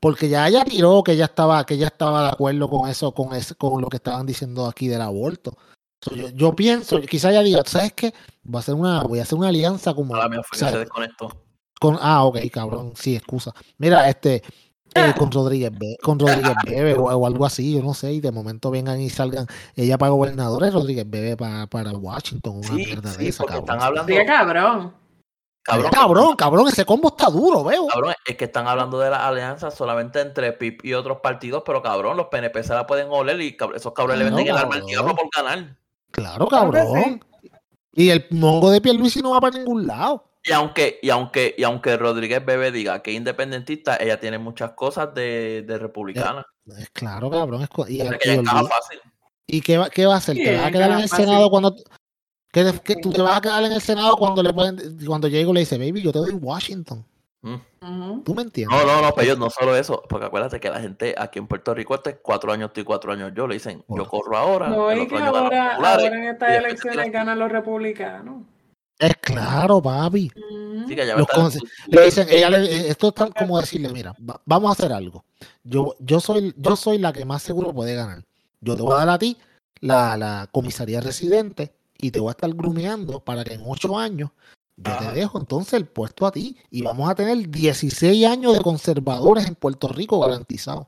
Porque ya ella tiró que ella estaba, que ella estaba de acuerdo con eso, con eso, con lo que estaban diciendo aquí del aborto. So, yo, yo pienso, quizá ella diga, ¿sabes qué? Voy a hacer una, voy a hacer una alianza como A la mía fue que se desconectó. con, ah, ok, cabrón, sí, excusa. Mira, este, eh, con Rodríguez Be- con Rodríguez Bebe o, o algo así, yo no sé, y de momento vengan y salgan ella para gobernadores, Rodríguez Bebe para, para Washington, una Sí, mierda de sí, esa, porque cabrón. están hablando. Diga cabrón. Cabrón, cabrón, cabrón, ese combo está duro, veo. Cabrón, es que están hablando de las alianzas solamente entre PIP y otros partidos, pero cabrón, los PNP se la pueden oler y esos cabrones le venden el arma al diablo por ganar. Claro, cabrón. Y el mongo de Pierluisi no va para ningún lado. Y aunque, y aunque, y aunque Rodríguez Bebe diga que es independentista, ella tiene muchas cosas de, de republicana. Es claro, cabrón. es y, O sea, y que ella encaja olvida- fácil. ¿y qué, va, qué va a hacer? Sí, ¿Te vas a quedar que en va el fácil. Senado cuando... ¿Qué, de- qué- tú te vas a quedar en el Senado cuando le pueden, cuando Diego le dice, baby, yo te doy Washington. Mm. ¿Tú me entiendes? No, no, no, pero ellos no solo eso, porque acuérdate que la gente aquí en Puerto Rico, este cuatro años tú y cuatro años yo, le dicen, yo corro ahora, No, y que ahora, ahora en estas elecciones ganan los republicanos. Es claro, papi. Sí, que ella va a Los estar- Le dicen, ella le- esto es tan como decirle, mira, va- vamos a hacer algo. Yo, yo soy, yo soy la que más seguro puede ganar. Yo te voy a dar a ti la, la comisaría residente y te voy a estar grumeando para que en ocho años yo Ajá. te dejo entonces el puesto a ti y vamos a tener 16 años de conservadores en Puerto Rico garantizados.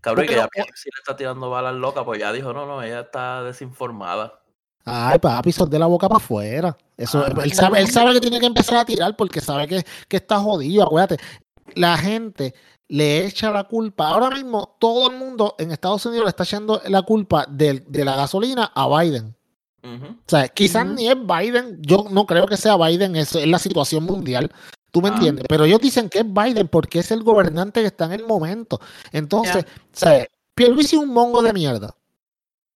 Cabrón, y que Porque ella si le está tirando balas locas, pues ya dijo, no, no, ella está desinformada. Ay, papi, son de la boca para afuera. Eso, Ah, él, sabe, él sabe que tiene que empezar a tirar porque sabe que, que está jodido. Acuérdate, la gente le echa la culpa. Ahora mismo todo el mundo en Estados Unidos le está echando la culpa del- de, la gasolina a Biden. O sea, quizás ni es Biden. Yo no creo que sea Biden. Eso es la situación mundial. ¿Tú me Ah. entiendes? Pero ellos dicen que es Biden porque es el gobernante que está en el momento. Entonces, o sea, Pierluisi es un mongo de mierda.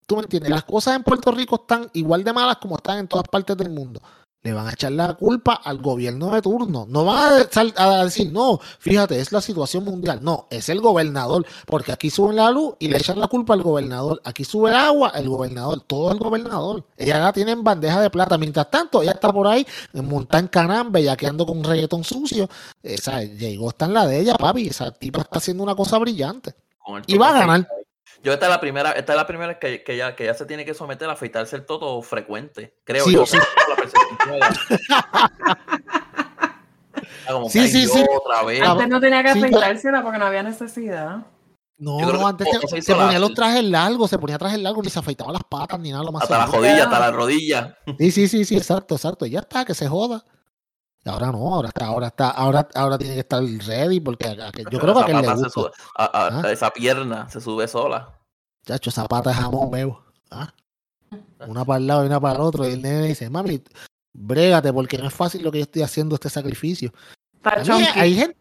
¿Tú me entiendes? Las cosas en Puerto Rico están igual de malas como están en todas partes del mundo. Le van a echar la culpa al gobierno de turno. No van a, decir, no, fíjate, es la situación mundial. No, es el gobernador. Porque aquí suben la luz y le echan la culpa al gobernador. Aquí sube el agua, el gobernador. Todo el gobernador. Ella la tiene en bandeja de plata. Mientras tanto, ella está por ahí en canam, bellaqueando con un reggaetón sucio. Esa, llegó, está en la de ella, papi. Esa tipa está haciendo una cosa brillante. Y va a ganar. Yo esta es la primera, esta es la primera que, que, ya, que ya se tiene que someter a afeitarse el toto frecuente. Creo Sí, yo. sí. como Sí, sí, sí. Otra vez. Antes no tenía que Sí, pero- afeitársela porque no había necesidad. No, no, antes se, ponía la- los trajes largos, se ponía trajes largos, ni se afeitaba las patas ni nada, lo más hasta la seguro. rodilla, hasta la rodilla. Sí, sí, sí, sí, exacto, exacto. Y ya está, que se joda. Ahora no, ahora está, ahora está, ahora, ahora tiene que estar ready, porque a- a que- yo creo que aquel le gusta. sube- a- a- Ah. esa pierna se sube sola. Chacho, zapata de jamón, bebo. ¿Ah? Una para el lado y una para el otro. Y el nene dice, mami, brégate, porque no es fácil lo que yo estoy haciendo, este sacrificio. Mí hay gente,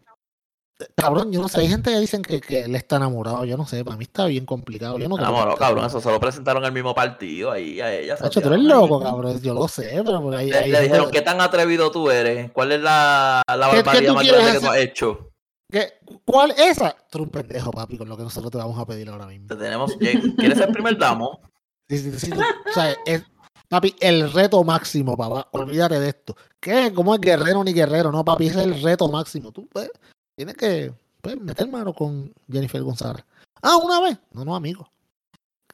cabrón, yo no sé, hay gente que dicen que, que él está enamorado, yo no sé, para mí está bien complicado. Yo no Enamorado, cabrón. Eso solo presentaron el mismo partido ahí a ella. se Chacho, tú eres loco, cabrón. Yo lo sé, pero por ahí. Le, hay le gente- dijeron, ¿qué tan atrevido tú eres? ¿Cuál es la, la ¿Qué- qué barbaridad más que tú has hecho? ¿Qué? ¿Cuál esa? Tú eres un pendejo, papi, con lo que nosotros te vamos a pedir ahora mismo. Te tenemos, ¿Quieres ser primer damo? Sí, sí, sí, tú- o sea, es, papi, el reto máximo, papá. Olvídate de esto. ¿Qué? ¿Cómo es guerrero ni guerrero? No, papi, ese es el reto máximo. Tú pues, tienes que pues, meter mano con Jennifer González. Ah, una vez. No, no, amigo.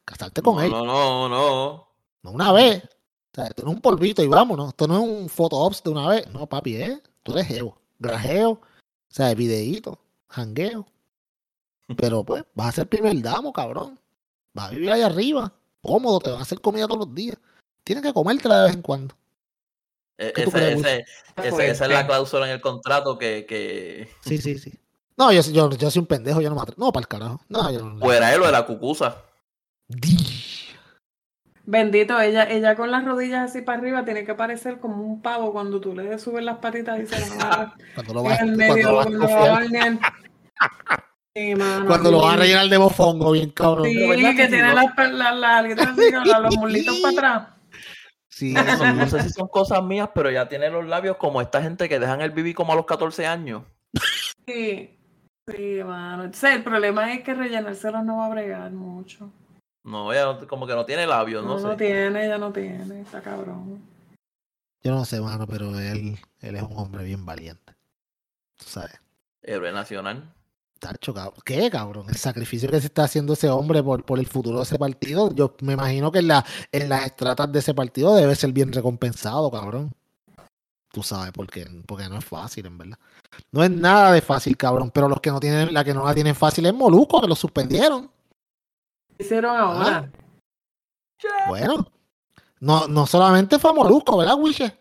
Casarte con no, él. no, no, no. No una vez. O sea, esto no es un polvito y vámonos. Esto no es un photo ops de una vez. No, papi, ¿eh? Tú eres geo. Grajeo. O sea, videíto. Jangueo. Pero pues, vas a ser primer damo, cabrón. Vas a vivir ahí arriba. Cómodo, te van a hacer comida todos los días. Tienes que comértela de vez en cuando. E- ¿Qué tú ese- crees, ese- ese- esa es la cláusula en el contrato que, que Sí, sí, sí. No, yo, yo, yo soy un pendejo, yo no me atrevo. No, para el carajo. No, yo no. fuera él o de la cucusa. Di. Bendito, ella, ella con las rodillas así para arriba tiene que parecer como un pavo cuando tú le subes las patitas y se las Cuando lo vas, en el medio, a cuando lo cofiar. va a hornear. Sí, mano, Cuando lo vas a rellenar de bofongo, bien cabrón. Sí, ¿De verdad que tiene las, alitas así, con los- muslitos para atrás. Sí, No, sí. no sé si son cosas mías, pero ya tiene los labios como esta gente que dejan el bibi como a los 14 años. Sí, sí, mano. O sea, el problema es que rellenárselos no va a bregar mucho. No, ella no- como que no tiene labios, No, no, no sé. tiene, ella no tiene, está cabrón. Yo no sé, mano, pero él, él es un hombre bien valiente. Tú sabes. Héroe nacional. Tacho, cabrón. ¿Qué, cabrón? El sacrificio que se está haciendo ese hombre por, por el futuro de ese partido, yo me imagino que en, la, en las estratas de ese partido debe ser bien recompensado, cabrón. Tú sabes, porque, porque no es fácil, en verdad. No es nada de fácil, cabrón. Pero los que no tienen, la que no la tienen fácil es Moluco, que lo suspendieron. ¿Qué hicieron ahora? Bueno. No, no solamente fue Moluco, ¿verdad, Wiche?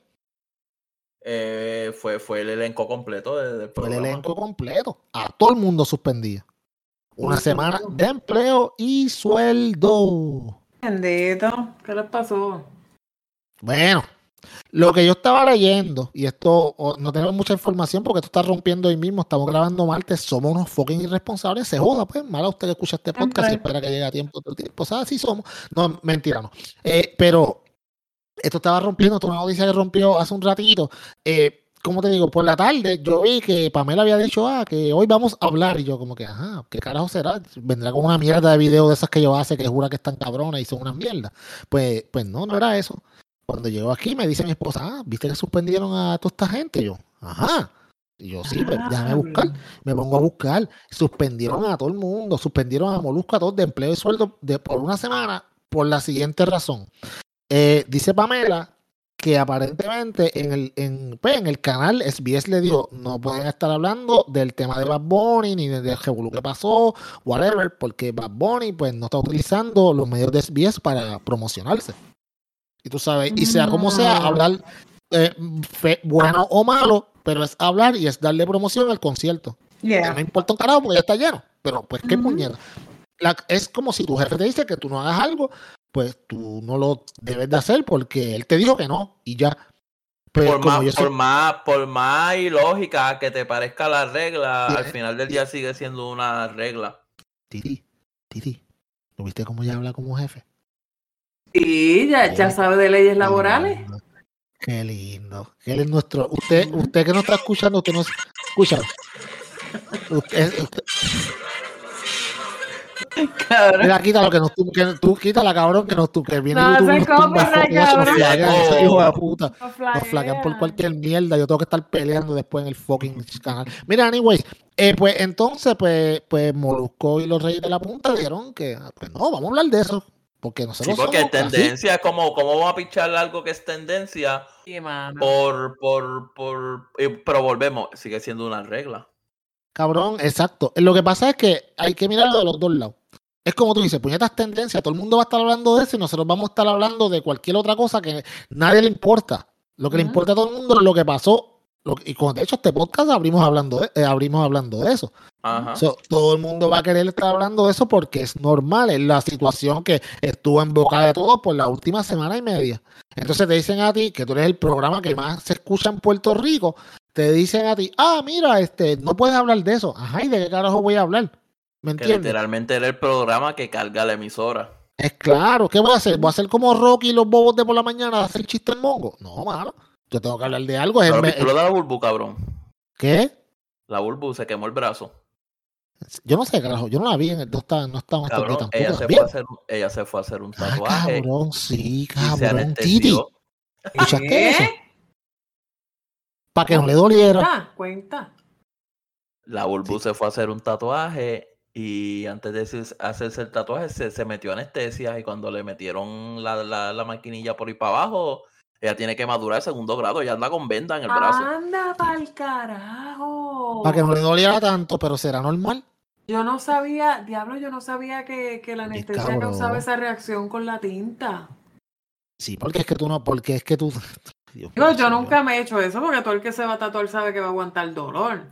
Eh, fue, fue el elenco completo de- del Fue el programa. elenco completo. A todo el mundo suspendía. Una semana de empleo y sueldo. Bendito, ¿qué les pasó? Bueno, lo que yo estaba leyendo, y esto o, no tenemos mucha información porque esto está rompiendo hoy mismo, estamos grabando martes, somos unos fucking irresponsables, se joda, pues, mala usted que escucha este podcast y espera que llegue a tiempo todo el tiempo, ¿sabes? Así somos. No, mentira, no. Eh, pero esto estaba rompiendo, esto es una noticia que rompió hace un ratito. Eh, como te digo, por la tarde yo vi que Pamela había dicho, ah, que hoy vamos a hablar, y yo como que, ajá, ¿qué carajo será? Vendrá con una mierda de video de esas que yo hace que jura que están cabronas y son unas mierdas. Pues, pues no, no era eso. Cuando llego aquí me dice mi esposa, ah, ¿viste que suspendieron a toda esta gente? Y yo, ajá. Y yo, sí, pues déjame buscar. Me pongo a buscar. Suspendieron a todo el mundo, suspendieron a Molusco a todos de empleo y sueldo de, por una semana por la siguiente razón. Eh, dice Pamela que aparentemente en el, en, pues, en el canal SBS le dijo, no pueden estar hablando del tema de Bad Bunny ni del revolú que pasó, whatever, porque Bad Bunny pues no está utilizando los medios de SBS para promocionarse. Y tú sabes, y sea como sea, hablar eh, fe- bueno o malo, pero es hablar y es darle promoción al concierto. Yeah. No importa un carajo porque ya está lleno, pero pues qué. La- es como si tu jefe te dice que tú no hagas algo, pues tú no lo debes de hacer porque él te dijo que no y ya. Pero por, como más, yo soy- por, más, por más ilógica que te parezca la regla, Sí, al eh. final del día sigue siendo una regla. Titi, Titi, ¿lo viste cómo ella habla como jefe? Sí, ya, ya sabe de leyes laborales. Qué lindo, Qué lindo. Él es nuestro. Usted, usted que no está escuchando, usted no escucha. Usted, usted- Cabrón. mira, quítalo que nos tum- que tú quítala, cabrón, que nos tu- que viene No YouTube nos tumba eso, nos cabrón. flaguean, ese hijo de puta. Nos por cualquier mierda. Yo tengo que estar peleando después en el fucking canal. Mira, anyways, eh, pues entonces, pues, pues Molusco y los Reyes de la Punta dijeron que, ah, pues no, vamos a hablar de eso. Porque Sí, nosotros porque es somos así. tendencia, como ¿cómo vamos a pichar algo que es tendencia Sí, por, por, por, eh, pero volvemos, sigue siendo una regla. Cabrón, exacto. Lo que pasa es que hay que mirarlo de los dos lados. Es como tú dices, puñetas tendencias, todo el mundo va a estar hablando de eso y nosotros vamos a estar hablando de cualquier otra cosa que nadie le importa. Lo que le importa a todo el mundo es lo que pasó. Lo que- y con, de hecho, este podcast abrimos hablando de, eh, abrimos hablando de eso. Ajá. So, todo el mundo va a querer estar hablando de eso porque es normal, es la situación que estuvo en boca de todos por la última semana y media. Entonces te dicen a ti que tú eres el programa que más se escucha en Puerto Rico, te dicen a ti, ah, mira, este, no puedes hablar de eso. Ajá, ¿y de qué carajo voy a hablar? ¿Me que entiendes? literalmente era el programa que carga la emisora. Es claro, ¿qué voy a hacer? ¿Voy a hacer como Rocky y los bobos de por la mañana a hacer chiste en mongo? No, mano. Yo tengo que hablar de algo. es Pero de la Bulbu, cabrón. ¿Qué? La Bulbu se quemó el brazo. Yo no sé, carajo. Yo no la vi, en el, no estaba, no estaba días Cabrón, tampoco. ella se, fue a hacer, ella se fue a hacer un Ah, tatuaje cabrón, sí, y se cabrón. Titi. ¿escuchaste ¿Qué? eso? Para que no le doliera. Cuenta, cuenta. La Bulbu se fue a hacer un tatuaje y antes de hacerse- el tatuaje se, se metió anestesia y cuando le metieron la, la, la maquinilla por ahí para abajo, ella tiene que madurar el segundo grado, ella anda con venda en el brazo. Anda pa'l carajo. Para que no le doliera tanto, pero será normal. Yo no sabía, diablo, yo no sabía que, que la anestesia cabrón. causaba esa reacción con la tinta. Sí, porque es que tú no, porque es que tú. Dios Digo, yo nunca me he hecho eso porque todo el que se va a tatuar sabe que va a aguantar dolor.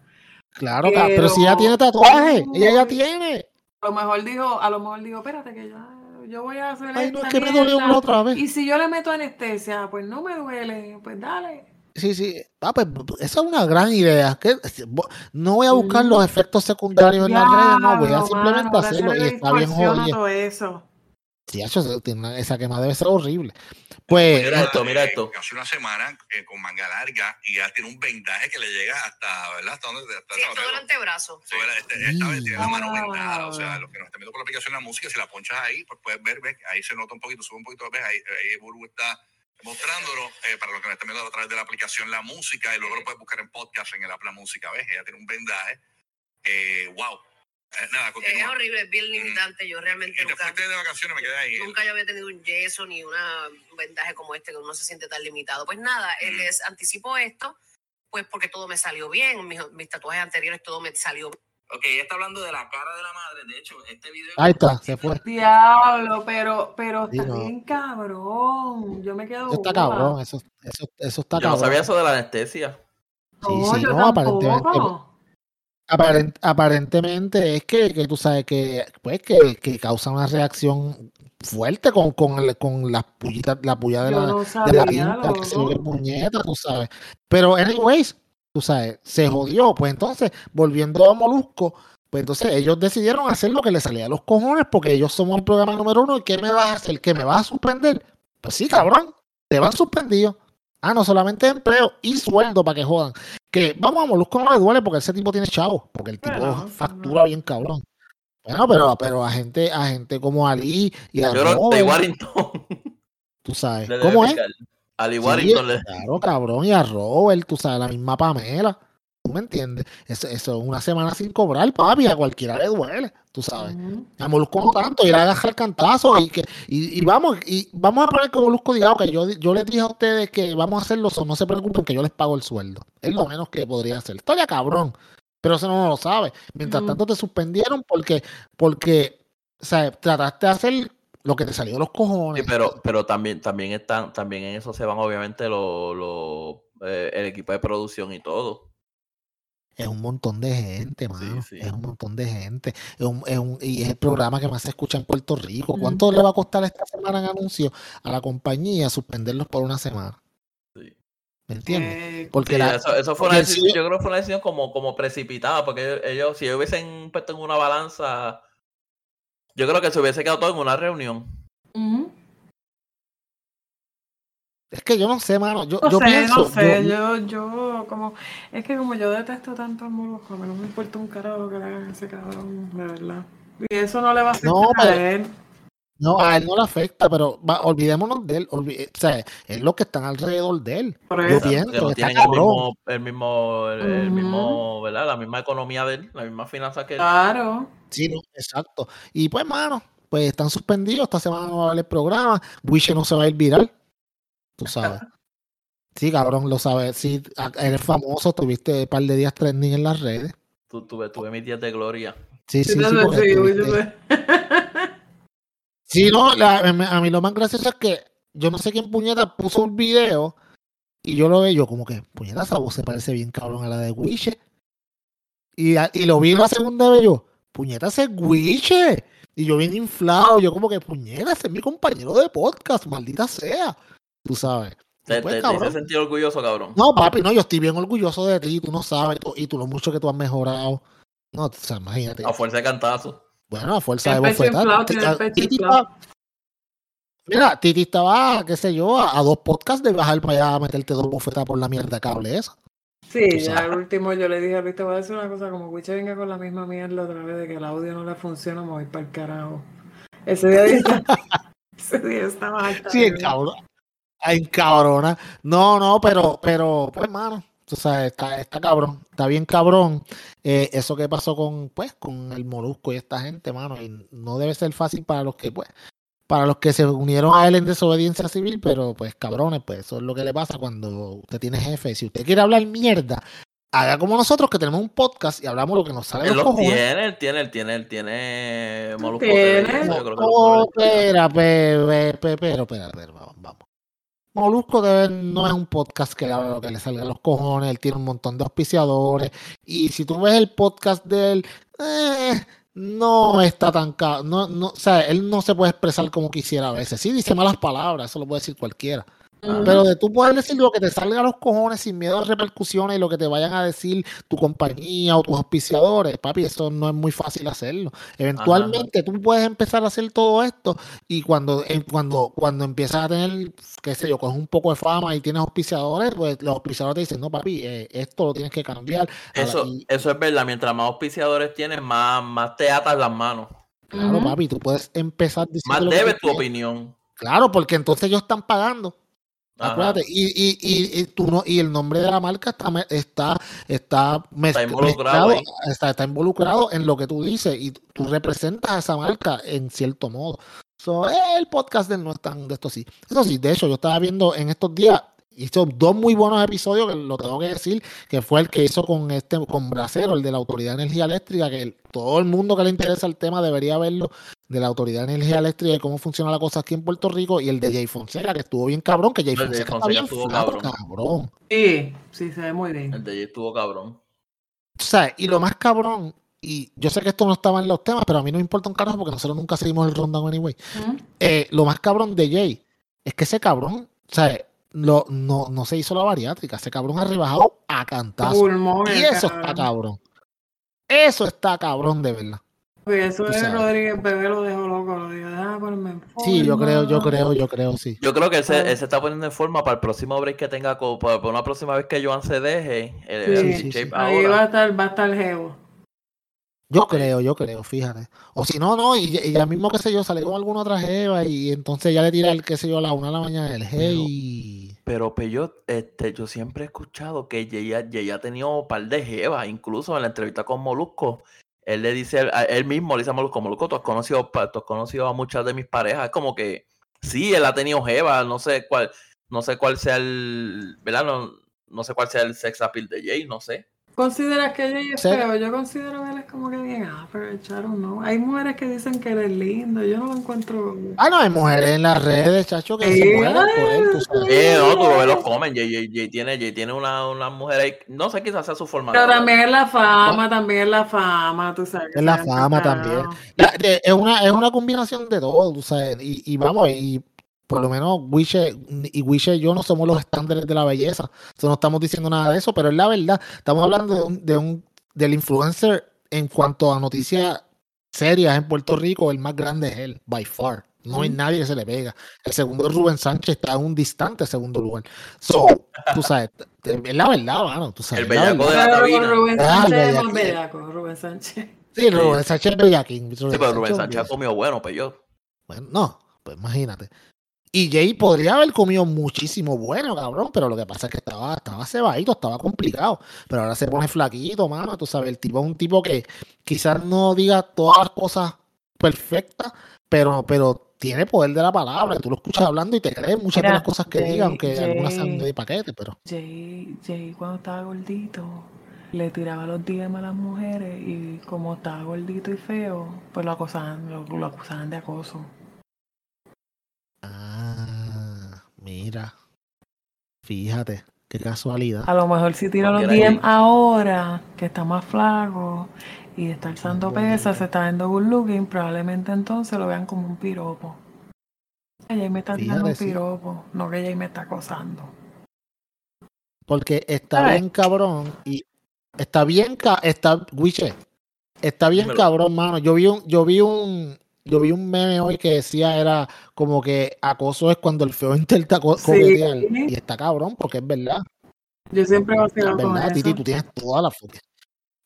Claro, pero si ella pero- tiene tatuaje, ella ya tiene. A lo mejor dijo, a lo mejor dijo, espérate que ya, yo voy a hacer Ay, no, es que me dolió mierda". una otra vez. Y si yo le meto anestesia, pues no me duele, pues dale. Sí, sí. Ah, pues esa es una gran idea. Que, no voy a buscar Mm. los efectos secundarios en las redes, no, voy a simplemente mano, hacerlo y está bien todo eso. Sí, eso, se- tiene una- esa quema debe ser horrible. Pues, Mira esto, mira esto. Hace una semana eh, con manga larga y ya tiene un vendaje que le llega hasta, ¿verdad? Hasta donde hasta Sí, el todo el antebrazo. Era- este, esta vez tiene la mano vendada. O sea, los que nos están viendo por la aplicación de la música, si la ponchas ahí, pues puedes ver, ves, ahí se nota un poquito, sube un poquito, ves, ahí, ahí Buru está mostrándolo eh, para los que nos están viendo a través de la aplicación La Música y luego lo puedes buscar en podcast en el app La Música, ¿ves? Ella tiene un vendaje. Eh, wow. Eh, Es horrible, es bien limitante. Yo realmente Y nunca, fuiste de vacaciones, me quedé ahí. nunca yo había tenido un yeso ni una un vendaje como este que uno se siente tan limitado. Pues nada, eh, les anticipo esto, pues porque todo me salió bien. Mis, mis tatuajes anteriores todo me salió Ok, ella está hablando de la cara de la madre. De hecho, este video. ahí está, se fue. Diablo, pero, pero está bien cabrón. Yo me quedo. Eso está cabrón, eso, eso, eso está Yo no cabrón. sabía eso de la anestesia. Sí, No, sí, yo no, aparentemente. Aparent- aparentemente es que, que tú sabes que, pues, que, que causa una reacción fuerte con, con, el- con las pullitas, la puya de no de la tinta, que se ve puñeta, tú sabes. Pero, anyways, tú sabes, se jodió. Pues entonces, volviendo a Molusco, pues entonces ellos decidieron hacer lo que les salía a los cojones porque ellos somos el programa número uno. ¿Y qué me vas a hacer? ¿Que me vas a suspender? Pues sí, cabrón, te van suspendido. Ah, no solamente empleo y sueldo para que jodan. Que vamos a Molusco no le duele porque ese tipo tiene chavo, porque el tipo Bueno, factura bien cabrón. Bueno, pero, pero a gente, a gente como Ali y a Yo que Robert, Warrington. tú sabes. ¿Cómo es? picar. Al Sí, igualito le- claro, cabrón, y a Robert, tú sabes, la misma Pamela. ¿Tú me entiendes? Eso, eso es una semana sin cobrar, papi, a cualquiera le duele, tú sabes. Ujú. A Molusco no tanto, ir a agarrar el cantazo y que y, y vamos y vamos a poner que Molusco diga, ok, yo, yo les dije a ustedes que vamos a hacerlo, no se preocupen que yo les pago el sueldo. Es lo menos que podría hacer. Historia cabrón, pero eso no lo sabe. Mientras tanto te suspendieron porque, porque, o sea, trataste de hacer lo que te salió de los Sí, cojones. pero, pero también, también están, también en eso se van obviamente los, los, eh, el equipo de producción y todo. Es un montón de gente, mano. sí. Es un montón de gente. Es un, es un- y es el programa que más se escucha en Puerto Rico. ¿Cuánto le va a costar esta semana en anuncios a la compañía suspenderlos por una semana? Sí. ¿Me entiendes? Eh, Porque Sí, la, eso, eso fue una decisión, yo creo que fue una decisión como, como precipitada, porque ellos, ellos, si ellos hubiesen puesto en una balanza, yo creo que se hubiese quedado todo en una reunión. ujú. Es que yo no sé, mano. Yo, No yo sé, pienso. no sé, yo- yo, yo como, es que como yo detesto tanto al Molusco, no me importa un carajo que le hagan ese cabrón, de verdad. Y eso no le va a hacer No, nada a él. no, a él no le afecta, pero va, olvidémonos de él. olvi- o sea, es lo que están alrededor de él. Por Yo pienso que no que está tienen el mismo, el mismo, el, mismo, ¿verdad? La misma economía de él, la misma finanza que él. Claro. Sí, no, exacto. Y pues, mano, pues están suspendidos. Esta semana no va a haber el programa. Wish no se va a ir viral. Tú sabes. Sí, cabrón, lo sabes. Sí, eres famoso. Tuviste un par de días trending en las redes. Tu- tuve, tuve mis días de gloria. Sí, sí, sí. Sí, tuviste- no, la- a mí lo más gracioso es que yo no sé quién puñeta puso un video y yo lo veo yo como que, puñeta, esa voz se parece bien cabrón a la de Wiche. Y, y lo vi la segunda vez yo, puñeta, ese es Wiche. Y yo bien inflado, yo como que, puñeta, ese es mi compañero de podcast, maldita sea. Tú sabes. Te, Pues, te, te hice sentir orgulloso, cabrón. No, papi, no, yo estoy bien orgulloso de ti, tú no sabes, tú- y tú lo mucho que tú has mejorado. No, o sea, imagínate. A fuerza de cantazo. Bueno, a fuerza de el pecho bofetar. Titi Mira, Titi estaba, qué sé yo, a, a dos podcasts de bajar para allá a meterte dos bofetas por la mierda cable esa. Sí, ya al último yo le dije a Luis, te voy a decir una cosa, como Wiche venga con la misma mierda otra vez de que el audio no le funciona, me voy para el carajo. Ese día, ese día estaba Sí, de cabrón. En cabrona. No, no, pero, pero, pues, hermano, tú sabes, está, está cabrón, está bien cabrón. Eh, eso que pasó con, pues, con el Molusco y esta gente, mano, y no debe ser fácil para los que, pues, para los que se unieron a él en desobediencia civil, pero, pues, cabrones, pues, eso es lo que le pasa cuando usted tiene jefe. Si usted quiere hablar mierda, haga como nosotros que tenemos un podcast y hablamos lo que nos sale de Él los cojones. tiene, él tiene, él tiene, él tiene Molusco tiene. Lo Oh, pero, espera, vamos, vamos. Molusco TV no es un podcast que habla lo que le salga a los cojones, él tiene un montón de auspiciadores, y si tú ves el podcast de él, eh, no está tan ca- no, no, o sea, él no se puede expresar como quisiera a veces, sí dice malas palabras, eso lo puede decir cualquiera, Pero de tú poder decir lo que te salga a los cojones sin miedo a repercusiones y lo que te vayan a decir tu compañía o tus auspiciadores, papi, eso no es muy fácil hacerlo. Eventualmente tú puedes empezar a hacer todo esto y cuando, eh, cuando, cuando empiezas a tener, qué sé yo, coges un poco de fama y tienes auspiciadores, pues los auspiciadores te dicen, no, papi, eh, esto lo tienes que cambiar. Eso, y- eso es verdad, mientras más auspiciadores tienes, más, más te atas las manos. claro, papi, tú puedes empezar diciendo Más debes tu quieres. opinión. Claro, porque entonces ellos están pagando. Acuérdate, y, y, y, y tú no, y el nombre de la marca está, está, está, involucrado mezclado, está, está involucrado en lo que tú dices y tú representas a esa marca en cierto modo. So, el podcast del no es tan de esto sí. Eso sí, de hecho, yo estaba viendo en estos días, hizo dos muy buenos episodios, que lo tengo que decir, que fue el que hizo con este, con Bracero, el de la Autoridad de Energía Eléctrica, que el- todo el mundo que le interesa el tema debería verlo, de la Autoridad de Energía Eléctrica y cómo funciona la cosa aquí en Puerto Rico, y el de Jay Fonseca, que estuvo bien cabrón, que Jay de Fonseca, está Fonseca bien estuvo flaco, cabrón. cabrón. Sí, sí, se ve muy bien. El de allí estuvo cabrón. O sea, y lo más cabrón, y yo sé que esto no estaba en los temas, pero a mí no me importa un carajo porque nosotros nunca seguimos el rundown anyway. Eh, lo más cabrón de Jay es que ese cabrón, o sea, lo, no, no se hizo la bariátrica, ese cabrón ha rebajado a cantazo. Pulmones, Y eso cabrón. está cabrón. Eso está cabrón de verdad. Oye, eso es sabes. Rodríguez Bebé lo dejó loco, lo dijo, déjame ponerme en Sí, yo creo, yo forma". creo, yo creo, sí. Yo creo que él se, Ah. él se está poniendo en forma para el próximo break que tenga, para, para una próxima vez que Joan se deje. El, Sí, el sí, shape sí. Ahí va a estar, va a estar Geo. Yo creo, yo creo, fíjate. O si no, no, y, y ya mismo, qué sé yo, sale con alguna otra jeva y entonces ya le tira el, qué sé yo, a la una de la mañana el hey. pero Peyot, este, yo siempre he escuchado que Jay ha, tenido un par de jevas, incluso en la entrevista con Molusco. Él le dice, a- él mismo le dice a Molusco, Molusco, tú has conocido, tú has conocido a muchas de mis parejas. Es como que sí, él ha tenido jeva, no sé cuál, no sé cuál sea el, ¿verdad? No, no sé cuál sea el sex appeal de Jay, no sé. ¿Consideras que Jay es Sí. feo? Yo considero que él es como que bien aprovecharon, ¿no? Hay mujeres que dicen que él es lindo, yo no lo encuentro... Ah, no, hay mujeres en las redes, chacho, que Sí, se mueren por él, tú sabes. Eh, no, tú lo ves, los comen. Jay, Jay- Jay tiene, Jay tiene una, una mujer ahí, no sé, quizás sea su forma Pero también es la fama, también es la fama, tú sabes. que Es la fama también. La- de- es, una, es una combinación de todo, tú sabes. Y, y vamos, y por lo menos Wishe y Wishe y yo no somos los estándares de la belleza. Entonces no estamos diciendo nada de eso, pero es la verdad. Estamos hablando de un, de un del influencer en cuanto a noticias serias en Puerto Rico, el más grande es él, by far. No hay nadie que se le pega. El segundo es Rubén Sánchez, está en un distante segundo lugar. So, tú sabes, es la verdad, mano. Tú sabes, El bellaco de la Pero cabina. Rubén Ah, Sánchez es bellaco. más bellaco, Rubén Sánchez. Sí, Rubén Sánchez es bellaquín. Sí, pero Rubén Sánchez ha comido bueno, Peyot. Bueno, no, pues imagínate. Y Jay podría haber comido muchísimo bueno, cabrón, pero lo que pasa es que estaba, estaba cebadito, estaba complicado. Pero ahora se pone flaquito, mano, tú sabes, el tipo es un tipo que quizás no diga todas las cosas perfectas, pero, pero tiene poder de la palabra. Tú lo escuchas hablando y te crees muchas de las cosas que Jay- diga, aunque algunas sean de paquete, pero... Jay, Jay cuando estaba gordito le tiraba los DM a las mujeres y como estaba gordito y feo, pues lo acosaban, lo, lo acusaban de acoso. Ah, mira. Fíjate, qué casualidad. A lo mejor si tira los DM ahí. ahora, que está más flaco y está alzando pesas, se está viendo good looking, probablemente entonces lo vean como un piropo. Jay me está tirando un sí. piropo, no que Jay me está acosando. Porque está bien cabrón y está bien ca está Wiche, está bien Dímelo. cabrón, mano. Yo vi un yo vi un yo vi un meme hoy que decía era como que acoso es cuando el feo intenta co- Sí. coquetear y está cabrón porque es verdad, Yo siempre vacilado con verdad, eso. Titi, tú tienes toda la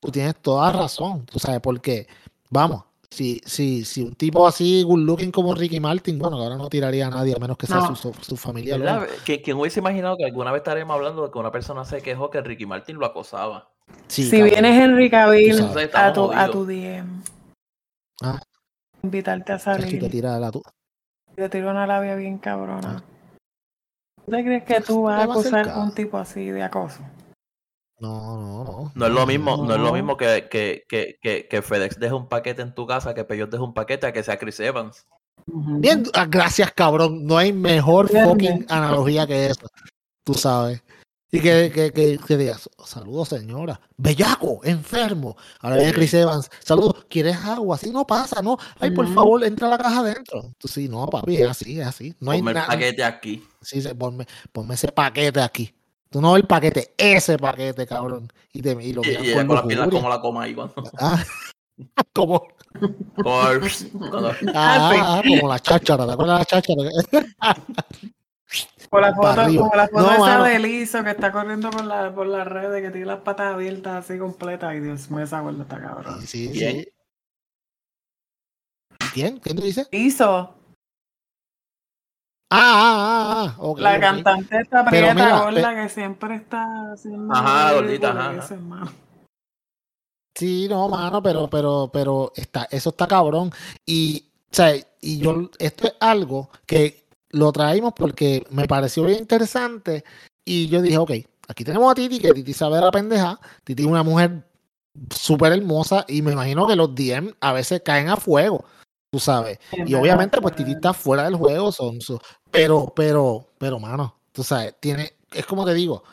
tú tienes toda razón, tú sabes porque vamos, si si si un tipo así good looking como Ricky Martin, bueno, que ahora no tiraría a nadie a menos que sea No. su, su, su familia. lo ¿Verdad? haga. ¿Qui- ¿Quién hubiese imaginado que alguna vez estaremos hablando de que una persona se quejó que Ricky Martin lo acosaba? Sí, si cabrón. vienes Henry Cavill a tu, a tu DM, Ah. Invitarte a Chacho, y te salir, tira la tu- te tiro una labia bien cabrona. ¿Tú te crees que tú vas a acusar a un tipo así de acoso? No, no, no. No es lo mismo, no, es lo mismo que, que, que, que, que FedEx deje un paquete en tu casa, que Peyot deje un paquete a que sea Chris Evans. Bien, ah, gracias, cabrón. No hay mejor fucking analogía que esa. Tú sabes. Y que, que, que, que digas, saludos, señora. Bellaco, enfermo. Ahora viene Chris Evans. Saludos, ¿quieres agua? Así no pasa, ¿no? Ay, por favor, entra a la caja adentro. Tú sí, no, papi, es así, es así. No hay Ponme el nada. paquete aquí. Sí, sí, ponme, ponme ese paquete aquí. Tú no ves el paquete, ese paquete, cabrón. Y, te, y lo Y, y con con las piernas como la coma ahí. Cuando, Ah, como, el- ah, ah, como la cháchara, ¿te acuerdas de la cháchara? Por la foto, como la foto No, esa mano. de Lizo que está corriendo por la, por las redes, que tiene las patas abiertas así completas. Ay, Dios mío, esa gorda está cabrón. Sí, sí, ¿Quién? sí. ¿Quién? ¿Quién tú dices? Lizo, Ah, ah, ah, ah. ok, la ok. cantante esta Pero prieta mira, gorda que siempre está haciendo. Ajá, gordita, ajá, mano. Sí, no, mano, pero, pero, pero está, eso está cabrón. Y, o sea, y yo, esto es algo que lo traímos porque me pareció bien interesante. Y yo dije, ok, aquí tenemos a Titi, que Titi sabe de la pendeja. Titi es una mujer súper hermosa y me imagino que los DM a veces caen a fuego, tú sabes. Y obviamente, pues Titi está fuera del juego, son su- pero, pero, pero, mano, tú sabes, tiene, es como te digo,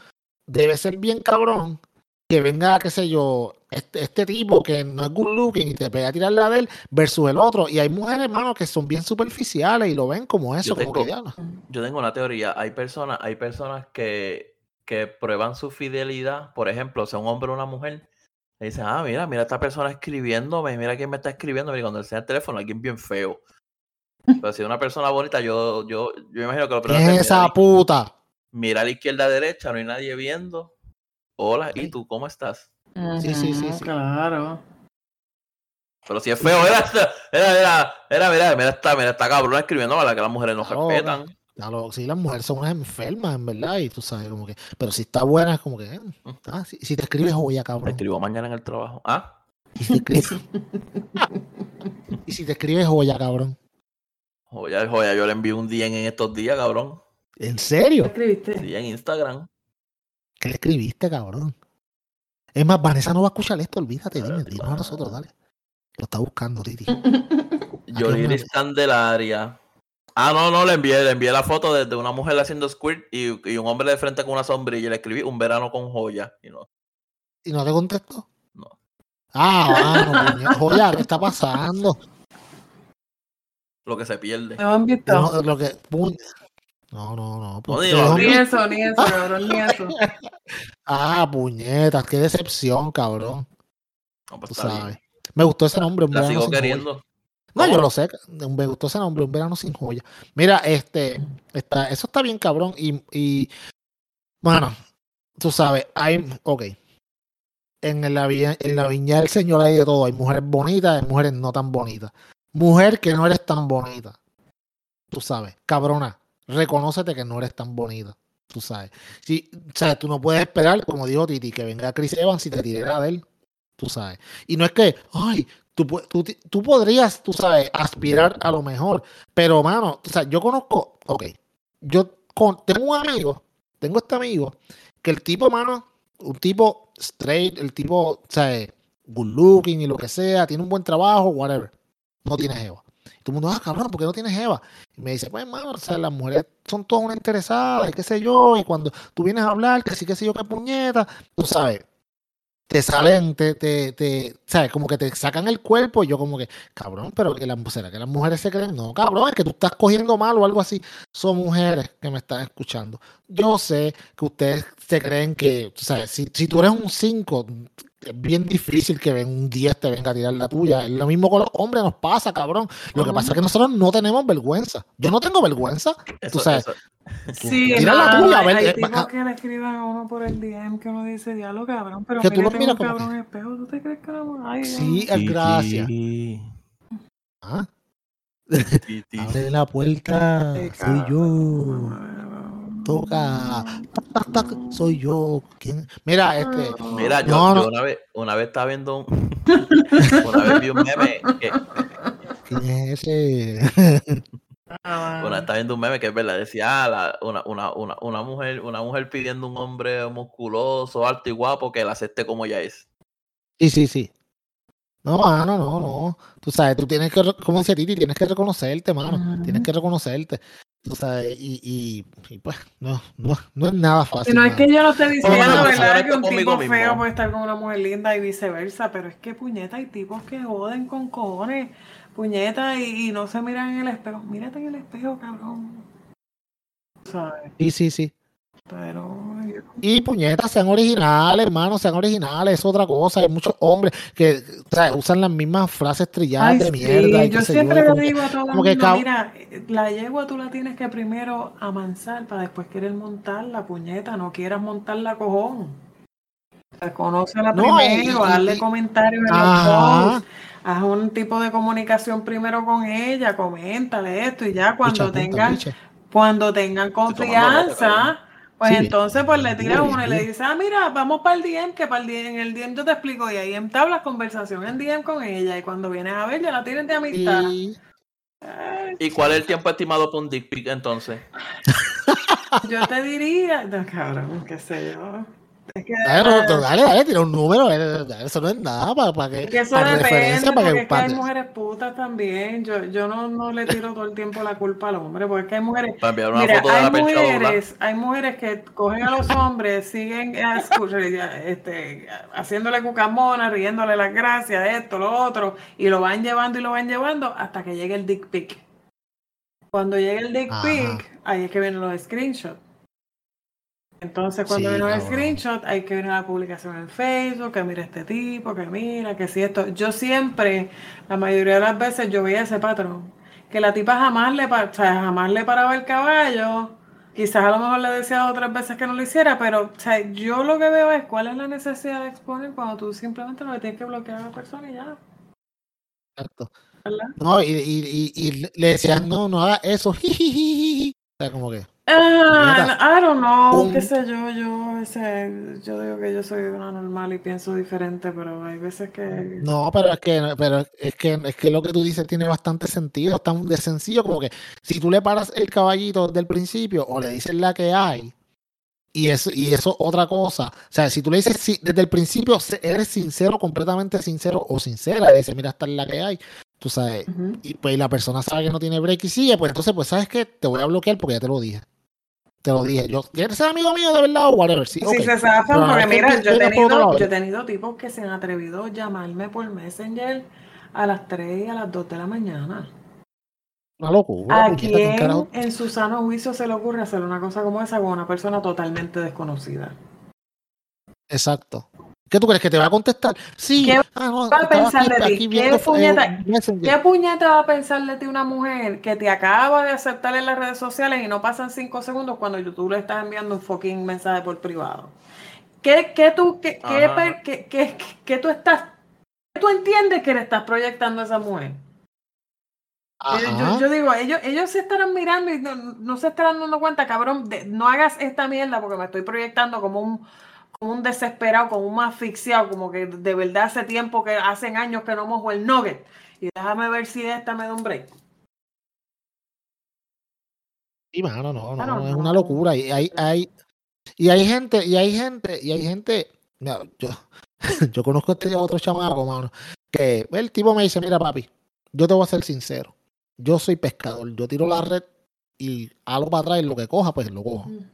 debe ser bien cabrón que venga, qué sé yo, este, este tipo que no es good looking y te pega a tirar la de él versus el otro. Y hay mujeres, hermano, que son bien superficiales y lo ven como eso, Yo como tengo- que diablo. Yo tengo una teoría. Hay personas, hay personas que, que prueban su fidelidad. Por ejemplo, sea un hombre o una mujer. Le dicen, ah, mira, mira esta persona escribiéndome, mira quién me está escribiendo. Y cuando le el teléfono, alguien bien feo. Pero si es una persona bonita, yo, yo, yo imagino que lo primero ¿Quién que es mira, esa puta? mira a la izquierda, a la derecha, no hay nadie viendo. Hola, ¿y tú cómo estás? Sí, sí, sí. Claro. Pero si es feo, era, era, era, era, mira, mira, está, mira, está cabrón escribiendo, ¿verdad? Que las mujeres no Claro, respetan. Lo- sí, las mujeres son unas enfermas, en verdad, y tú sabes, como que, pero si está buena, es como que, eh, ah, si, si te escribes joya, Me cabrón. escribo mañana en el trabajo. Ah, Y si te escribes, y si te escribes joya, cabrón. joya, joya, yo le envío un día en estos días, cabrón. ¿En ¿Qué serio? escribiste? Sí, en Instagram. ¿Qué le escribiste, cabrón? Es más, Vanessa no va a escuchar esto, olvídate, dime, dinos a nosotros, dale. Lo está buscando, Titi. Yoriris Candelaria. Ah, no, no, le envié, le envié la foto de, de una mujer haciendo squirt y, y un hombre de frente con una sombrilla. Y le escribí un verano con joya. Y no, ¿Y no te contestó? No. Ah, puñe- joya, ¿qué está pasando? lo que se pierde. ¿Me han visto? No, lo que, no, no, no. pues, digo, ¿de dónde- Ni eso, ni eso, cabrón, ni eso. Ah, puñetas, qué decepción, cabrón. No, pues Tú está bien. sabes. Me gustó ese nombre, un La verano sigo sin joya. queriendo. No, yo ¿Cómo? lo sé. Me gustó ese nombre, un verano sin joya. Mira, este, está, eso está bien cabrón. Y, y bueno, tú sabes, hay, ok. En la, vi- en la viña del Señor hay de todo. Hay mujeres bonitas, hay mujeres no tan bonitas. Mujer que no eres tan bonita. Tú sabes, cabrona, reconócete que no eres tan bonita. Tú sabes. Si, sea, tú no puedes esperar, como dijo Titi, que venga Chris Evans y te tirara de él. Tú sabes. Y no es que, ay, tú, tú, tú podrías, tú sabes, aspirar a lo mejor. Pero, mano, o sea, yo conozco, ok, yo con- tengo un amigo, tengo este amigo, que el tipo, mano, un tipo straight, el tipo, o sea, good looking y lo que sea, tiene un buen trabajo, whatever. No tiene jeva. Y todo el mundo, ah, cabrón, ¿por qué no tienes jeva? Y me dice, pues, mano, o sea, las mujeres son todas una interesada, y qué sé yo, y cuando tú vienes a hablar, que sí, qué sé yo, qué puñeta, tú sabes, te salen, te, te, te, ¿sabes? Como que te sacan el cuerpo y yo como que, cabrón, pero que las, ¿será que las mujeres se creen? No, cabrón, es que tú estás cogiendo mal o algo así. Son mujeres que me están escuchando. Yo sé que ustedes se creen que, ¿sabes? Si, si tú eres un 5, es bien difícil que ven un 10 te venga a tirar la tuya. Es lo mismo con los hombres, nos pasa, cabrón. Lo que pasa es que nosotros no tenemos vergüenza. Yo no tengo vergüenza. Eso, sabes, eso- Sí, Tira la no, tuya, a hay, ver, hay eh, tipos va- que le escriban a uno por el DM que uno dice, diablo cabrón, pero Que tú mira, lo tengo miras como cabrón espejo, ¿tú te crees que no? Ay, Sí, Dios. gracias. Sí, Ah, sí, sí. Abre la puerta, Sí, soy yo. Toca. Tac, tac, tac, soy yo. ¿Quién? Mira, este. Mira, yo, No, yo no. una vez, una vez estaba viendo un, una vez vi un meme que, ¿Quién es ese? Ah, una vez estaba viendo un meme que es verdad, decía ah, la- una, una, una, una mujer, una mujer pidiendo un hombre musculoso, alto y guapo que la acepte como ella es. Sí, sí, sí. No, mano, no, no. Tú sabes, tú tienes que, como dice Titi, tienes que reconocerte, mano. Tienes que reconocerte. Tú sabes, y, y, y pues, no, no, no es nada fácil. No es que yo no estoy diciendo, no, no, ¿verdad? Que un tipo mismo. feo puede estar con una mujer linda y viceversa, pero es que puñeta, hay tipos que joden con cojones, puñeta, y, y no se miran en el espejo. Mírate en el espejo, cabrón. ¿Sabes? Sí, sí, sí. Pero. yo- Y puñetas, sean originales, hermano, sean originales, es otra cosa. Hay muchos hombres que o sea, usan las mismas frases trilladas Ay, de sí, mierda. y yo siempre y le digo a todo el mundo, cab- mira, la yegua tú la tienes que primero amansar para después querer montar la puñeta, no quieras montarla cojón. O sea, Conócela No, primero, y- y- comentarios en los posts, haz un tipo de comunicación primero con ella, coméntale esto y ya cuando Picha, tengan, picha. cuando tengan confianza, pues Sí, entonces pues le tiras bien, una y le dices, ah, mira, vamos para el DM, que para el DM, en el DM yo te explico, y ahí entablas conversación en DM con ella, y cuando vienes a ver, ya la tienes de amistad. Y- Ay, ¿Y cuál es el tiempo estimado para un dick pic entonces? yo te diría, no, cabrón, qué sé yo. Es que, Dale, no, dale, dale, tira un número. eh, dale, Eso no es nada para, para que. es que eso para depende, referencia, para porque que. es que hay que- mujeres putas también. Yo, yo no, no le tiro todo el tiempo la culpa al hombre, porque es que hay mujeres. Para enviar una Mira, foto de hay mujeres, hay mujeres que cogen a los hombres, siguen escu- este, haciéndole cucamona, riéndole las gracias, esto, lo otro, y lo van llevando y lo van llevando hasta que llegue el dick pic. Cuando llegue el dick Ajá. pic, ahí es que vienen los screenshots. Entonces, cuando Sí, viene cabrón. screenshot, hay que ver la publicación en Facebook, que mira este tipo, que mira, que si esto. Yo siempre, la mayoría de las veces, yo veía ese patrón. Que la tipa jamás le, o sea, jamás le paraba el caballo. Quizás a lo mejor le decía otras veces que no lo hiciera, pero o sea, yo lo que veo es cuál es la necesidad de exponer cuando tú simplemente lo que tienes que bloquear a la persona y ya. Exacto. ¿Verdad? No, y, y, y, y le decían, no, no haga eso. jijijiji. sea, como que. Ah, I don't know, Un- qué sé yo, yo, ese, yo digo que yo soy una normal y pienso diferente, pero hay veces que... No, pero es que, pero es que, es que lo que tú dices tiene bastante sentido, es tan de sencillo como que si tú le paras el caballito del principio o le dices la que hay, y eso, y eso otra cosa, o sea, si tú le dices desde el principio eres sincero, completamente sincero o sincera, y dices, mira, esta es la que hay, tú sabes, y pues la persona sabe que no tiene break y sigue, pues entonces, pues, ¿sabes qué? Te voy a bloquear porque ya te lo dije. Te lo dije. Yo, ¿Quieres ser amigo mío de verdad o whatever? Sí, Si ok. se zafan, porque mira, yo he, tenido, yo he tenido tipos que se han atrevido a llamarme por Messenger a las 3 y a las 2 de la mañana. Una locura. ¿A ¿quién en su sano juicio se le ocurre hacer una cosa como esa con una persona totalmente desconocida? Exacto. ¿Qué tú crees que te va a contestar? Sí. ¿Qué ah, no, va a pensar de ti? aquí ¿Qué viendo, eh. ¿Qué puñeta va a pensar de ti una mujer que te acaba de aceptar en las redes sociales y no pasan 5 segundos cuando tú le estás enviando un fucking mensaje por privado? ¿Qué, qué tú, qué, qué, Ajá. per- qué- qué- qué tú estás, qué tú entiendes que le estás proyectando a esa mujer? Eh, Yo, digo, ellos, ellos se estarán mirando y no, no se estarán dando cuenta, cabrón, de- no hagas esta mierda porque me estoy proyectando como un, un desesperado, como un asfixiado, como que de verdad hace tiempo que hacen años que no mojo el nugget. Y déjame ver si esta me da un break. Sí, mano, no, no, no, es una locura. Y hay, hay, y hay gente, y hay gente, y hay gente. mira, yo, yo conozco a este otro chamaco, mano, que el tipo me dice, mira, papi, yo te voy a ser sincero. Yo soy pescador, yo tiro la red y algo para atrás y lo que coja, pues lo cojo. Eh,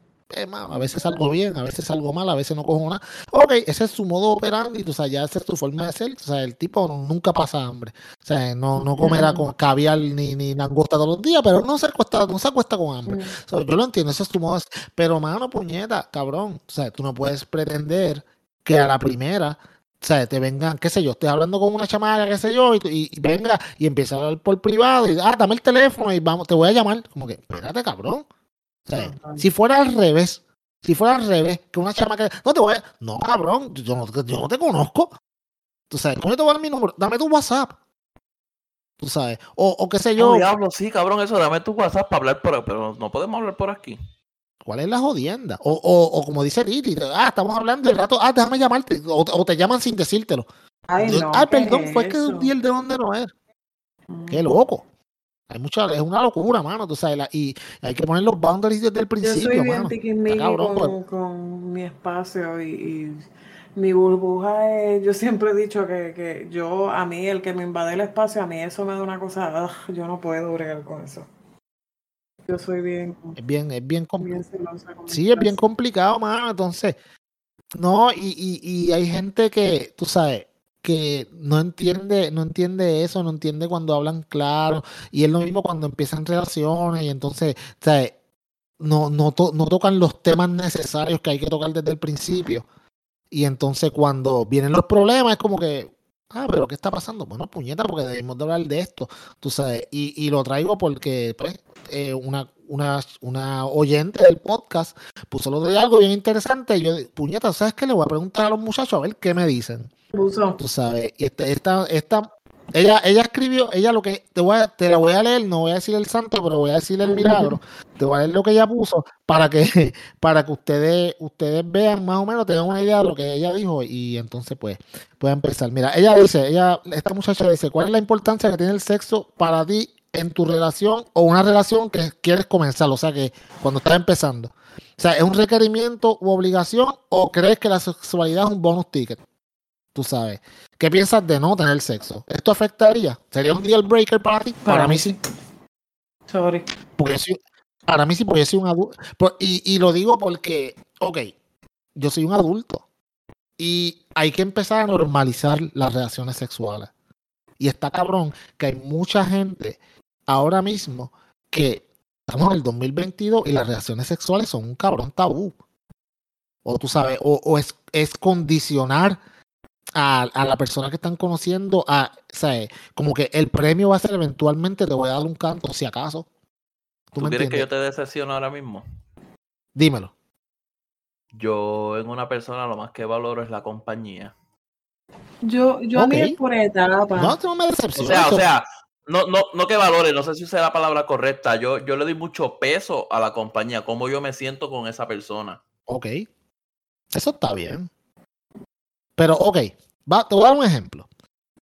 mano, a veces salgo bien, a veces salgo mal, a veces no cojo nada. Ok, ese es su modo operandi, tú sabes, ya esa es tu forma de ser. O sea, el tipo nunca pasa hambre. O sea, no, no comerá con caviar ni, ni langosta todos los días, pero no se acuesta, no se acuesta con hambre. O sea, yo lo entiendo, ese es tu modo. Pero, mano, puñeta, cabrón. O sea, tú no puedes pretender que a la primera, o sea, te vengan, qué sé yo, estoy hablando con una chamaca, qué sé yo, y, y- y venga y empieza a hablar por privado y, ah, dame el teléfono y vamos, te voy a llamar. Como que, espérate, cabrón. O sea, si fuera al revés, si fuera al revés, que una chamaca, no te voy a, no, cabrón, yo no, yo no te conozco. Tú sabes, ¿cómo yo te voy a dar mi número? Dame tu WhatsApp. Tú sabes, o, o qué sé Yo, yo, diablo, sí, cabrón, eso, dame tu WhatsApp para hablar, por, pero no podemos hablar por aquí. ¿Cuál es la jodienda? O, o, o como dice Lili, ah, estamos hablando del rato, ah, déjame llamarte, o, o te llaman sin decírtelo. Ay, no, ah, ¿qué perdón, es fue que di el de donde no es. Mm. Qué loco. Hay mucha, es una locura, mano, tú sabes, la- y hay que poner los boundaries desde el Yo principio, soy bien mano. Está cabrón, con, pues. con mi espacio y, y mi burbuja es, yo siempre he dicho que, que yo, a mí, el que me invade el espacio, a mí eso me da una cosa, ugh, yo no puedo bregar con eso. Yo soy bien, Es bien, es bien complicado. Sí, es bien complicado, mano. Entonces, no, y, y, y hay gente que, tú sabes, que no entiende, no entiende eso, no entiende cuando hablan claro. Y es lo mismo cuando empiezan relaciones y entonces, ¿sabes? No, no, to- no tocan los temas necesarios que hay que tocar desde el principio. Y entonces cuando vienen los problemas es como que, ah, pero ¿qué está pasando? Bueno, puñeta, porque debemos de hablar de esto, tú sabes. Y, y lo traigo porque, pues, eh, una, una, una oyente del podcast puso lo de algo bien interesante. Y yo, puñeta, ¿sabes qué? Le voy a preguntar a los muchachos a ver qué me dicen. Puso. Tú sabes, y este- esta, esta, ella, ella escribió, ella lo que, te, voy a, te la voy a leer, no voy a decir el santo, pero voy a decir el milagro. Te voy a leer lo que ella puso para que, para que ustedes, ustedes vean más o menos, tengan una idea de lo que ella dijo y entonces pues pueda empezar. Mira, ella dice, ella, esta muchacha dice, ¿cuál es la importancia que tiene el sexo para ti en tu relación o una relación que quieres comenzar? O sea, que cuando estás empezando. O sea, ¿es un requerimiento u obligación o crees que la sexualidad es un bonus ticket? Tú sabes. ¿Qué piensas de no tener sexo? ¿Esto afectaría? ¿Sería un deal breaker para ti? Para, mí sí. Sorry. Porque para mí sí, porque yo soy un adulto. Y, y lo digo porque, ok, yo soy un adulto. Y hay que empezar a normalizar las relaciones sexuales. Y está cabrón que hay mucha gente ahora mismo que estamos en el 2022 y las relaciones sexuales son un cabrón tabú. O tú sabes, o, o es, es condicionar a, a la persona que están conociendo a, ¿sabes? Como que el premio va a ser eventualmente te voy a dar un canto, si acaso. ¿Tú, ¿Tú me quieres que yo entiendes? te decepcione ahora mismo? Dímelo. Yo en una persona lo más que valoro es la compañía. Yo, yo a mí es por etapa. No, tú no me O decepciones. sea, o sea, no, no, no que valore, no sé si es la palabra correcta. Yo, yo le doy mucho peso a la compañía, cómo yo me siento con esa persona. Ok. Eso está bien. Pero, ok, va, te voy a dar un ejemplo.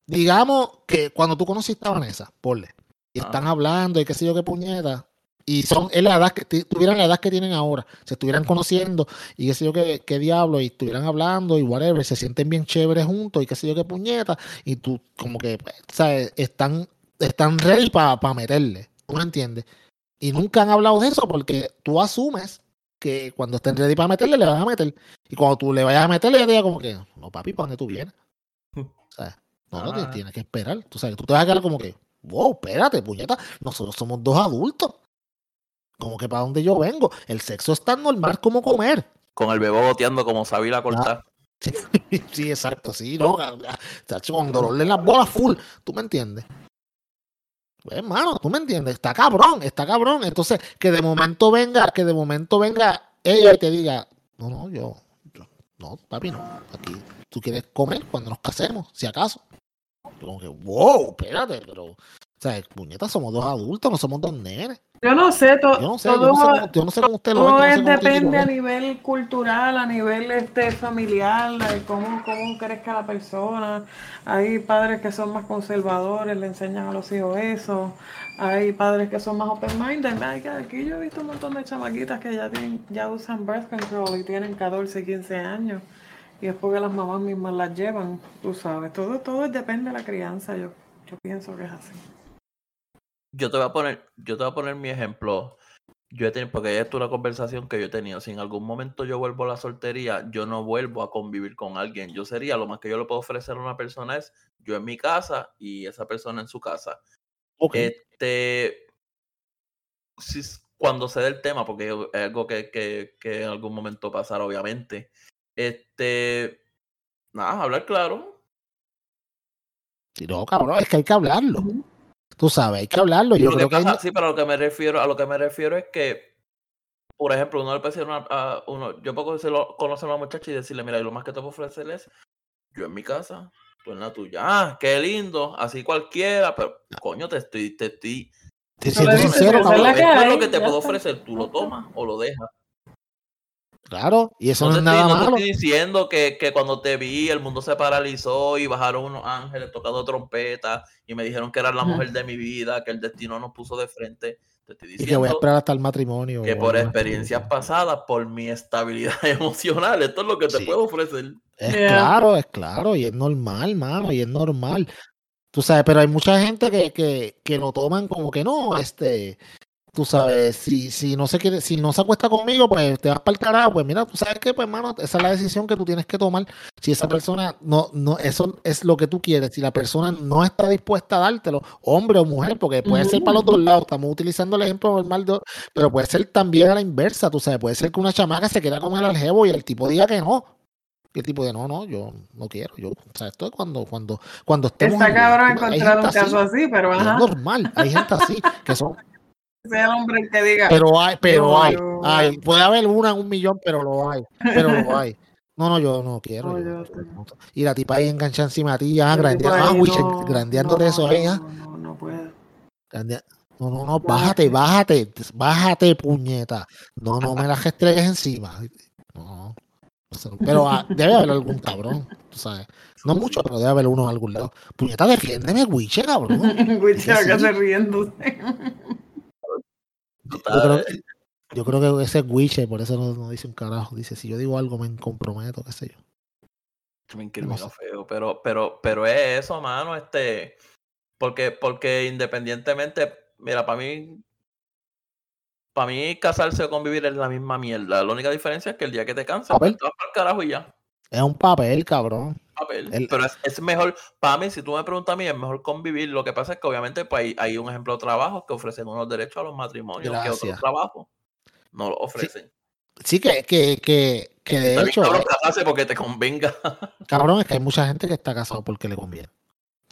Digamos que cuando tú conociste a Vanessa, ponle, y Ah. están hablando y qué sé yo qué puñeta, y son, es la edad que tuvieran la edad que tienen ahora, se estuvieran conociendo y qué sé yo qué, qué diablo, y estuvieran hablando y whatever, se sienten bien chéveres juntos y qué sé yo qué puñeta, y tú como que, pues, ¿sabes? Están, están ready para meterle, ¿tú me entiendes? Y nunca han hablado de eso porque tú asumes que cuando estén ready para meterle, le vas a meter. Y cuando tú le vayas a meterle, ella te diga como que, no, papi, ¿para dónde tú vienes? ¿Sabes? No, no, te Ah. tienes que esperar. Tú sabes, tú te vas a quedar como que, wow, espérate, puñeta, nosotros somos dos adultos. Como que para dónde yo vengo. El sexo es tan normal como comer. Con el bebé boteando como Sabila cortar. sí, exacto, sí, no, chacho, con dolor en las bolas full, ¿tú me entiendes? Pues, hermano, tú me entiendes, está cabrón, está cabrón. Entonces, que de momento venga, que de momento venga ella y te diga, no, no, yo- no, papi, no, aquí tú quieres comer cuando nos casemos, si acaso. Yo Como que, wow, espérate, pero, o sea, puñetas, somos dos adultos, no somos dos nenes. Yo no sé, to- Yo no sé, yo todo, no sé cómo, yo no sé cómo usted lo ve, todo no sé depende a ve. nivel cultural, a nivel este familiar, de cómo, cómo crezca la persona. Hay padres que son más conservadores, le enseñan a los hijos eso. Hay padres que son más open-minded. Aquí yo he visto un montón de chamaquitas que ya tienen, ya usan birth control y tienen 14, 15 años. Y es porque las mamás mismas las llevan, tú sabes. Todo, todo depende de la crianza, yo, yo pienso que es así. Yo te voy a poner, yo te voy a poner mi ejemplo. Yo he tenido, porque es una conversación que yo he tenido. Si en algún momento yo vuelvo a la soltería, yo no vuelvo a convivir con alguien. Yo sería, lo más que yo le puedo ofrecer a una persona es yo en mi casa y esa persona en su casa. Este, si cuando se dé el tema, porque es algo que, que, que en algún momento pasará, obviamente. Este, nada, hablar claro. Sí, no, cabrón, es que hay que hablarlo. Tú sabes, hay que hablarlo. Yo Lo que creo que hay- pasa- sí, pero a lo que me refiero, a lo que me refiero es que, por ejemplo, uno le puede decir una- a uno, yo puedo decirlo- conocer a una muchacha y decirle, mira, y lo más que te puedo ofrecer es yo en mi casa, tú en la tuya. Ah, qué lindo, así cualquiera, pero coño, te estoy, te estoy. te siento sincero, es lo que te puedo ofrecer, tú lo tomas o lo dejas. Claro, y eso No es estoy, nada no te malo. estoy diciendo que, que cuando te vi el mundo se paralizó y bajaron unos ángeles tocando trompeta y me dijeron que eras la mujer de mi vida, que el destino nos puso de frente. Te estoy Y que voy a esperar hasta el matrimonio. que por experiencias pasadas, por mi estabilidad emocional, esto es lo que te Sí. puedo ofrecer. Es Yeah. claro, es claro, y es normal, mano, y es normal. Tú sabes, pero hay mucha gente que, que, que lo toman como que no, este, tú sabes, si, si no se quiere, si no se acuesta conmigo, pues te vas para el carajo, pues mira, tú sabes que, pues hermano, esa es la decisión que tú tienes que tomar. Si esa persona no, no, eso es lo que tú quieres, si la persona no está dispuesta a dártelo, hombre o mujer, porque puede ser para los dos lados, estamos utilizando el ejemplo normal, de- pero puede ser también a la inversa, tú sabes, puede ser que una chamaca se quiera comer al jevo y el tipo diga que no. Y el tipo de no, no, yo no quiero, yo, o sea, esto es cuando, cuando, cuando estemos Está cabrón encontrar un así, caso así, pero y es ajá. normal, hay gente así, que son, Sea el hombre el que diga. pero hay, pero hay, hay, puede haber una en un millón, pero lo hay, pero lo hay. No, no, yo no quiero. No, yo- yo- no. y la tipa ahí enganchada encima de ti, tipo grandeando, ah, no, grandeándote eso ahí, ah. No, no, no puedo. grandea- No, no, no, bájate, bájate, bájate, puñeta. No, no me la restregues encima. No. Pero ah, debe haber algún cabrón, tú sabes. No mucho, pero debe haber uno en algún lado. Puñeta, defiéndeme, Witcher, cabrón. Acá Yo creo, que- yo creo que ese es Witcher, por eso no, no dice un carajo. Dice, si yo digo algo me comprometo, qué sé yo. Me incriminó No sé. feo, pero, pero, pero es eso, mano, este, porque, porque independientemente, mira, para mí, para mí casarse o convivir es la misma mierda. La única diferencia es que el día que te cansas, pues te vas para el carajo y ya. Es un papel, cabrón. Papel. El- Pero es, es mejor, para mí, si tú me preguntas a mí, es mejor convivir. Lo que pasa es que obviamente pues, hay, hay un ejemplo de trabajos que ofrecen unos derechos a los matrimonios que otros trabajos no lo ofrecen. Sí, que, que, que, que de hecho, cabrón, eh, porque te convenga. cabrón, es que hay mucha gente que está casado porque le conviene.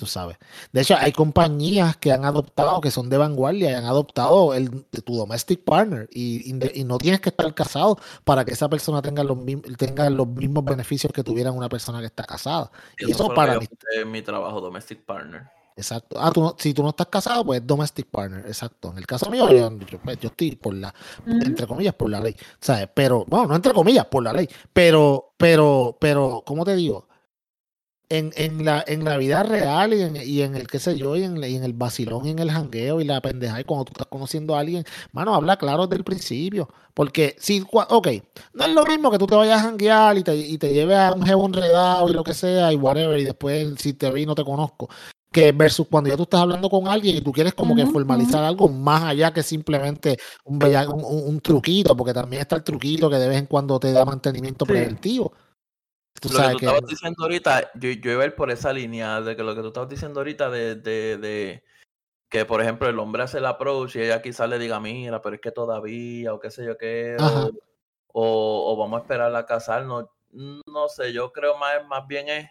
Tú sabes. De hecho, hay compañías que han adoptado, que son de vanguardia, y han adoptado el, tu domestic partner. Y, y- y no tienes que estar casado para que esa persona tenga los, mismos, tenga los mismos beneficios que tuvieran una persona que está casada. Y eso para mí. en mi trabajo, domestic partner. Exacto. Ah, tú no- si tú no estás casado, pues es domestic partner. Exacto. En el caso mío, yo, yo- pues, yo estoy por la, entre comillas, por la ley. ¿Sabes? Pero, bueno, no entre comillas, por la ley. Pero, pero, pero, ¿cómo te digo? En, en, la, en la vida real y en, y en el, qué sé yo, y en, y en el vacilón y en el jangueo y la pendeja, y cuando tú estás conociendo a alguien, mano, habla claro desde el principio. Porque si, ok, no es lo mismo que tú te vayas a janguear y te, y te lleves a un jevo enredado y lo que sea y whatever, y después si te vi no te conozco. Que versus cuando ya tú estás hablando con alguien y tú quieres como que formalizar algo más allá que simplemente un, bella- un, un- un truquito, porque también está el truquito que de vez en cuando te da mantenimiento Sí. preventivo. Tú Lo que tú que estabas diciendo ahorita, yo, yo iba a ir por esa línea de que lo que tú estabas diciendo ahorita de, de, de que, por ejemplo, el hombre hace el approach y ella quizás le diga, mira, pero es que todavía, o qué sé yo qué, o, o, o vamos a esperar a casarnos. No sé, yo creo más, más bien es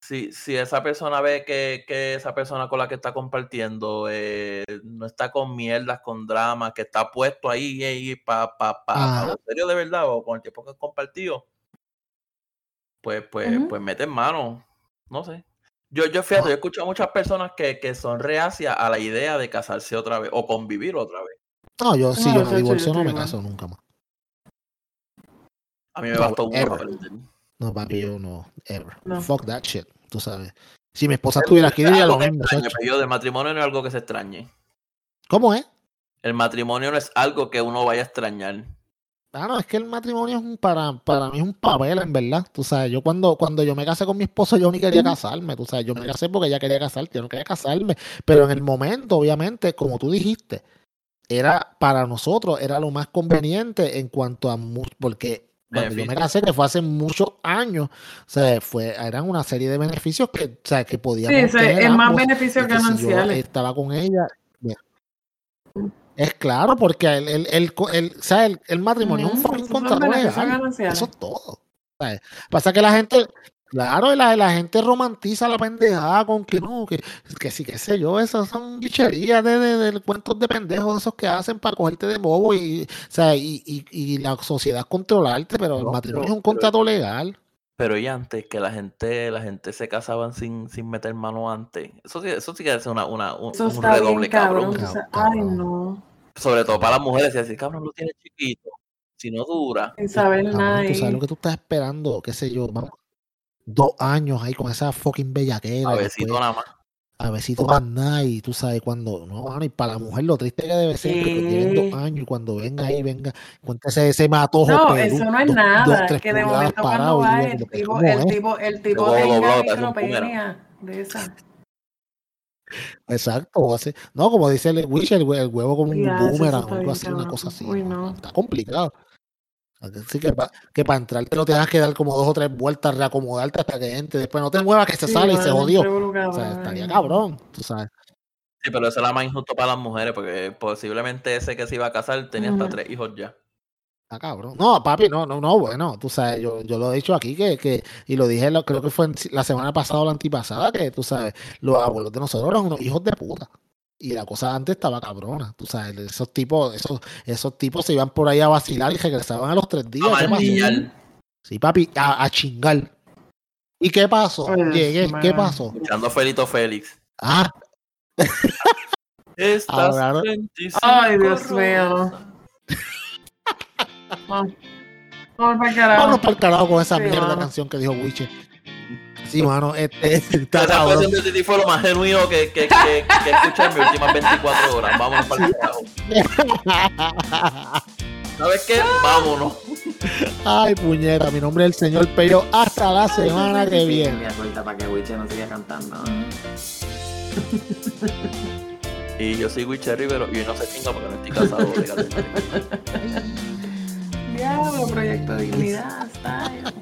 si, si esa persona ve que, que esa persona con la que está compartiendo eh, no está con mierdas, con dramas, que está puesto ahí, para pa, pa, pa serio de verdad, o con el tiempo que han compartido, pues, pues, Ujú. pues mete en mano. No sé. Yo, yo fíjate, yo he escuchado muchas personas que, que son reacias a la idea de casarse otra vez o convivir otra vez. No, yo si No, yo me divorcio no me caso nunca más. A mí me No, bastó aprender. No, papi, yo no, ever. No. Fuck that shit, tú sabes. Si mi esposa estuviera aquí diría lo mismo. pero yo, del matrimonio no es algo que se extrañe. ¿Cómo es? El matrimonio no es algo que uno vaya a extrañar. Ah, no, es que el matrimonio es un, para, para mí es un papel, en verdad. Tú sabes, yo cuando, cuando yo me casé con mi esposo, yo ni quería casarme. Tú sabes, yo me casé porque ella quería casarse, yo no quería casarme. Pero en el momento, obviamente, como tú dijiste, era para nosotros, era lo más conveniente en cuanto a porque cuando yo me casé, que fue hace muchos años, o sea, fue, eran una serie de beneficios que, o sea, que Sí, podíamos tener es más beneficios que si yo gananciales. estaba con ella. Es claro, porque el, el, el, el- o sea, el, el matrimonio es un contrato legal. Eso es todo. ¿sabes? Pasa que la gente, claro, la, la gente romantiza la pendejada con que no, que, que sí, qué sé yo, esas son bicherías de, de, de cuentos de pendejos esos que hacen para cogerte de bobo y, o sea, y, y, y la sociedad controlarte, pero el matrimonio es un contrato legal. Pero y antes, que la gente, la gente se casaban sin, sin meter mano antes. Eso sí, eso sí que es una, una, un, Eso un está bien, redoble, cabrón. Ay, no. Sobre todo para las mujeres, y decir, cabrón, lo tiene chiquito. Si no dura. Sin saber Cabrón, nada. tú sabes lo que tú estás esperando, qué sé yo, vamos, dos años ahí con esa fucking bellaquera. A después- nada más. A ver si tomas nada y tú sabes cuando, no, mano, y para la mujer lo triste que debe ser que Sí. dos años y cuando venga ahí, venga, cuéntese ese matojo No, Perú, eso no es dos- nada. dos, tres que de momento cuando va el "Pero tipo, ¿cómo el es?". tipo, el tipo micropenia de esa. Exacto, o así- no, como dice el Wish, el, hue- el huevo como un boomerang o algo así, una cosa así. Uy, no. Está complicado. Así que, pa- que para entrar te lo tengas que dar como dos o tres vueltas, reacomodarte hasta que entre. Después no te muevas que se Sí, sale y se jodió. O sea, estaría cabrón, tú sabes. Sí, pero eso era más injusto para las mujeres, porque posiblemente ese que se iba a casar tenía hasta tres hijos ya. Está cabrón. No, papi, no, no, no, bueno, tú sabes, yo, yo lo he dicho aquí que, que y lo dije, lo- creo que fue en- la semana pasada o la antipasada, que tú sabes, los abuelos de nosotros eran unos hijos de puta. Y la cosa antes estaba cabrona, tú sabes, esos tipos, esos, esos tipos se iban por ahí a vacilar y regresaban a los tres días. A ¿Qué pasó? martillar, Sí, papi, a, a chingar. ¿Y qué pasó? Ay, Llegué, ¿qué pasó? escuchando a Felito Félix. Ah, Ahora- 25 Ay, Dios mío. Vamos vamos para el carajo. vámonos para el carajo con esa Sí, mierda canción que dijo Wiche. Sí, mano, este, está Esa cabrón. canción de Titi fue lo más genuino que, que, que, que escuché en mis últimas 24 horas. Vámonos para el carajo. ¿Sabes qué? Vámonos. Ay, puñeta, mi nombre es el señor Peyo. Hasta la semana que viene. para que Wiche no siga cantando. Y yo soy Wicher Rivero y no se chinga porque no estoy casado. Diablo, proyecto de dignidad. style.